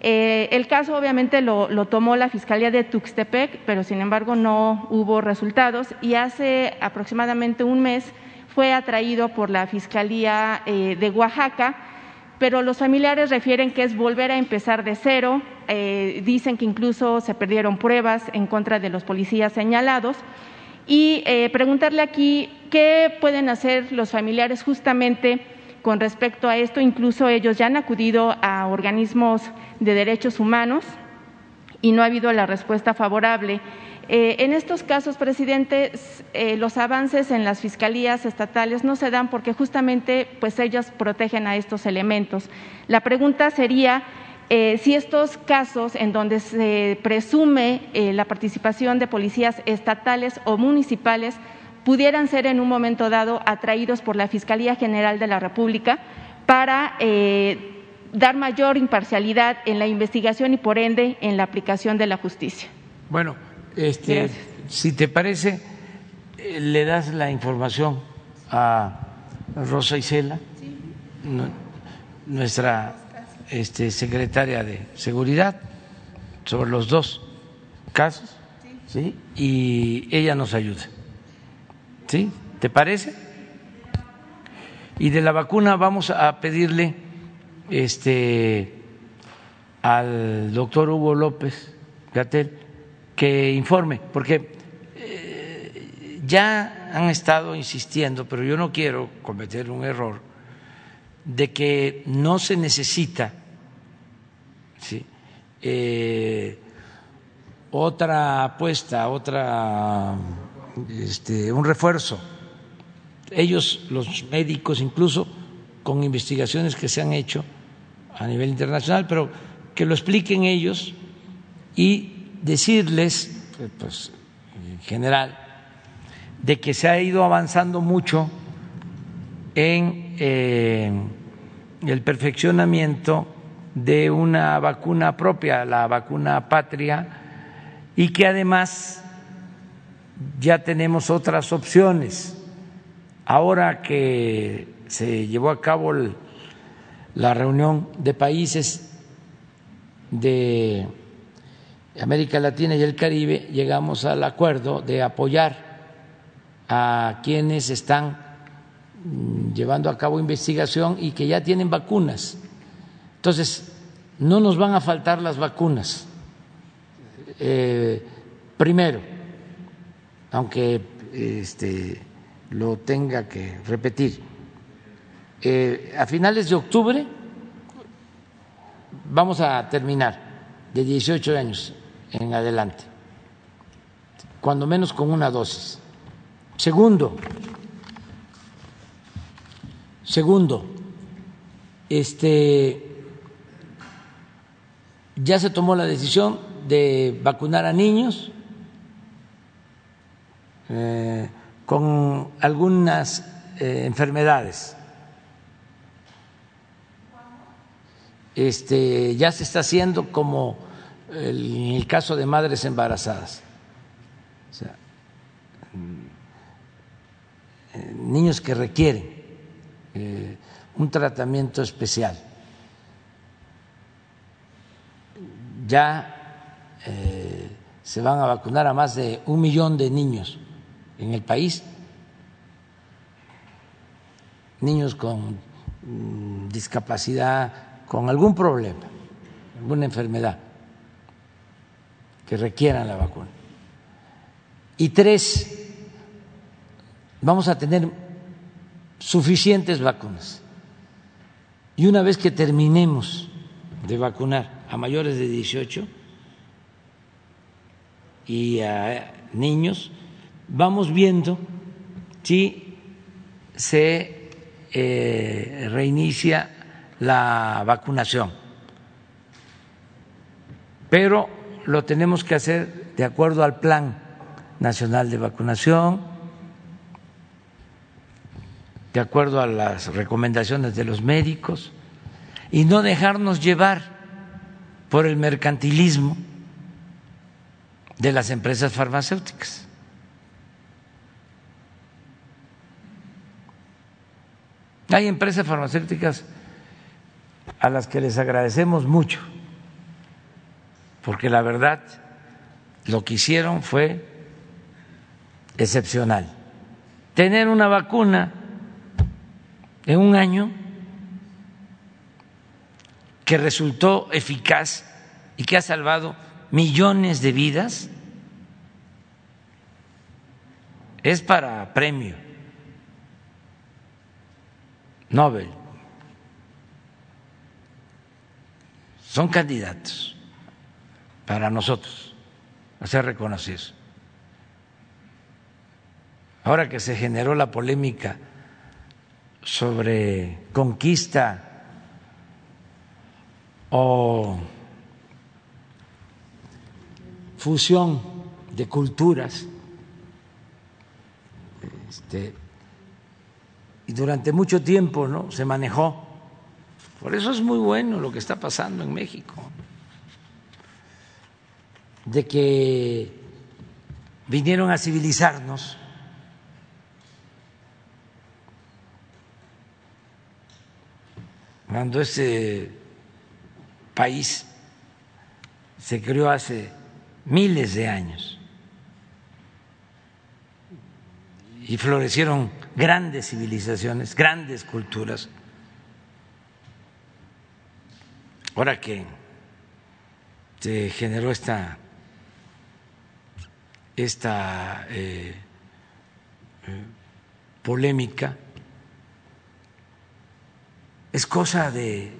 Eh, el caso obviamente lo, tomó la Fiscalía de Tuxtepec, pero sin embargo no hubo resultados y hace aproximadamente un mes fue atraído por la Fiscalía eh, de Oaxaca, pero los familiares refieren que es volver a empezar de cero, eh, dicen que incluso se perdieron pruebas en contra de los policías señalados y preguntarle aquí qué pueden hacer los familiares justamente con respecto a esto. Incluso ellos ya han acudido a organismos de derechos humanos y no ha habido la respuesta favorable. Eh, en estos casos, presidente, eh, los avances en las fiscalías estatales no se dan porque justamente pues ellas protegen a estos elementos. La pregunta sería eh, si estos casos en donde se presume la participación de policías estatales o municipales pudieran ser en un momento dado atraídos por la Fiscalía General de la República para dar mayor imparcialidad en la investigación y por ende en la aplicación de la justicia. Bueno, este, si te parece, eh, le das la información a Rosa Isela, nuestra este, secretaria de Seguridad, sobre los dos casos, ¿sí? y ella nos ayuda. ¿Sí? ¿Te parece? Y de la vacuna vamos a pedirle este al doctor Hugo López Gatel que informe, porque eh, ya han estado insistiendo, pero yo no quiero cometer un error de que no se necesita eh, otra apuesta, otra este, un refuerzo. Ellos, los médicos, incluso con investigaciones que se han hecho a nivel internacional, pero que lo expliquen ellos y decirles, pues, en general, de que se ha ido avanzando mucho en eh, el perfeccionamiento de una vacuna propia, la vacuna patria, y que además ya tenemos otras opciones. Ahora que se llevó a cabo la reunión de países de América Latina y el Caribe, llegamos al acuerdo de apoyar a quienes están llevando a cabo investigación y que ya tienen vacunas. Entonces, no nos van a faltar las vacunas. Eh, primero, aunque este, lo tenga que repetir. Eh, a finales de octubre vamos a terminar de 18 años en adelante, cuando menos con una dosis. Segundo, segundo, este ya se tomó la decisión de vacunar a niños eh, con algunas eh, enfermedades. Este, ya se está haciendo como en el caso de madres embarazadas. O sea, eh, niños que requieren un tratamiento especial. Ya se van a vacunar a más de un millón de niños en el país, niños con mm, discapacidad, con algún problema, alguna enfermedad que requieran la vacuna. Y tres, vamos a tener suficientes vacunas. Y una vez que terminemos de vacunar a mayores de 18 y a niños, vamos viendo si se eh, reinicia la vacunación. Pero lo tenemos que hacer de acuerdo al Plan Nacional de Vacunación, de acuerdo a las recomendaciones de los médicos, y no dejarnos llevar por el mercantilismo de las empresas farmacéuticas. Hay empresas farmacéuticas a las que les agradecemos mucho, porque la verdad lo que hicieron fue excepcional. Tener una vacuna en un año que resultó eficaz y que ha salvado millones de vidas es para premio. Nobel. Son candidatos para nosotros a ser reconocidos. Ahora que se generó la polémica sobre conquista o fusión de culturas, este, y durante mucho tiempo ¿no? se manejó. Por eso es muy bueno lo que está pasando en México, de que vinieron a civilizarnos. Cuando ese país se creó hace miles de años y florecieron grandes civilizaciones, grandes culturas. Ahora que se generó esta, esta eh, eh, polémica, es cosa de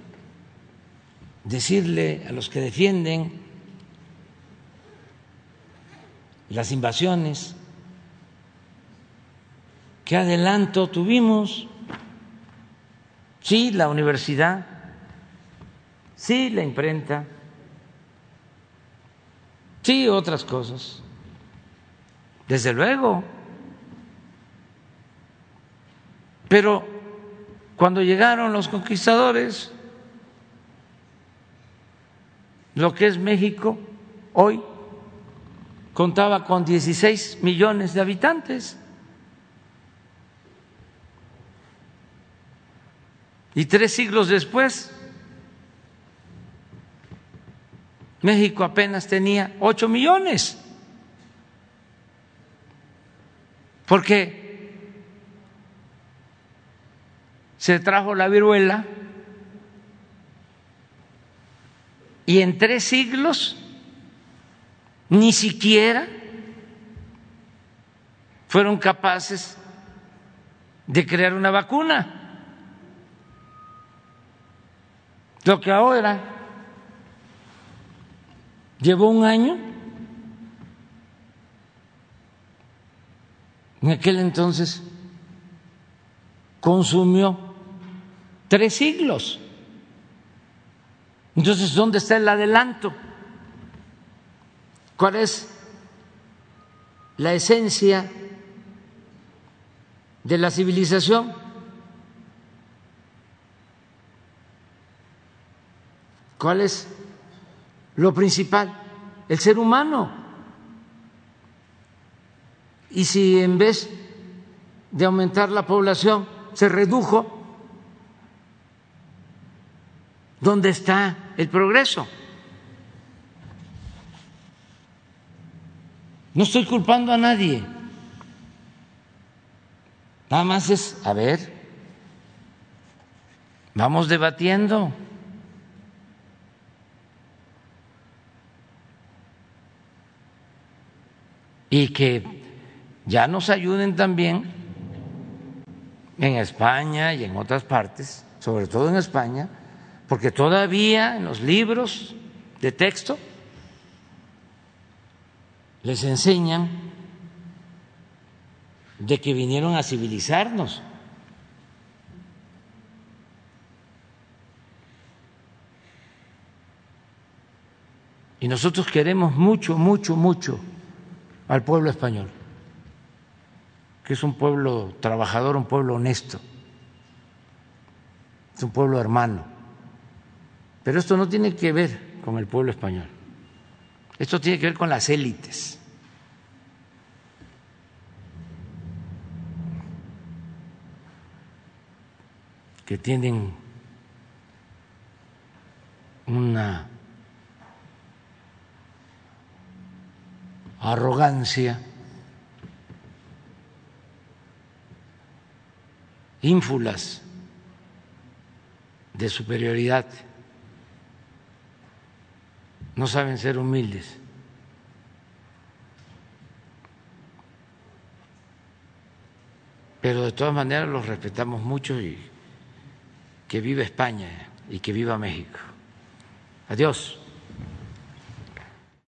decirle a los que defienden las invasiones, ¿Qué adelanto tuvimos? Sí, la universidad, sí, la imprenta, sí, otras cosas. Desde luego. Pero cuando llegaron los conquistadores, lo que es México hoy contaba con 16 millones de habitantes. Y tres siglos después, México apenas tenía ocho millones. Porque se trajo la viruela y en tres siglos ni siquiera fueron capaces de crear una vacuna. Lo que ahora llevó un año, en aquel entonces consumió tres siglos. Entonces, ¿dónde está el adelanto? ¿Cuál es la esencia de la civilización? ¿Cuál es lo principal? El ser humano. Y si en vez de aumentar la población se redujo, ¿dónde está el progreso? No estoy culpando a nadie. Nada más es, a ver, vamos debatiendo. Y que ya nos ayuden también en España y en otras partes, sobre todo en España, porque todavía en los libros de texto les enseñan de que vinieron a civilizarnos. Y nosotros queremos mucho, mucho, mucho al pueblo español, que es un pueblo trabajador, un pueblo honesto, es un pueblo hermano. Pero esto no tiene que ver con el pueblo español. Esto tiene que ver con las élites. que tienen una arrogancia ínfulas de superioridad no saben ser humildes. Pero de todas maneras los respetamos mucho y que viva España y que viva México. Adiós.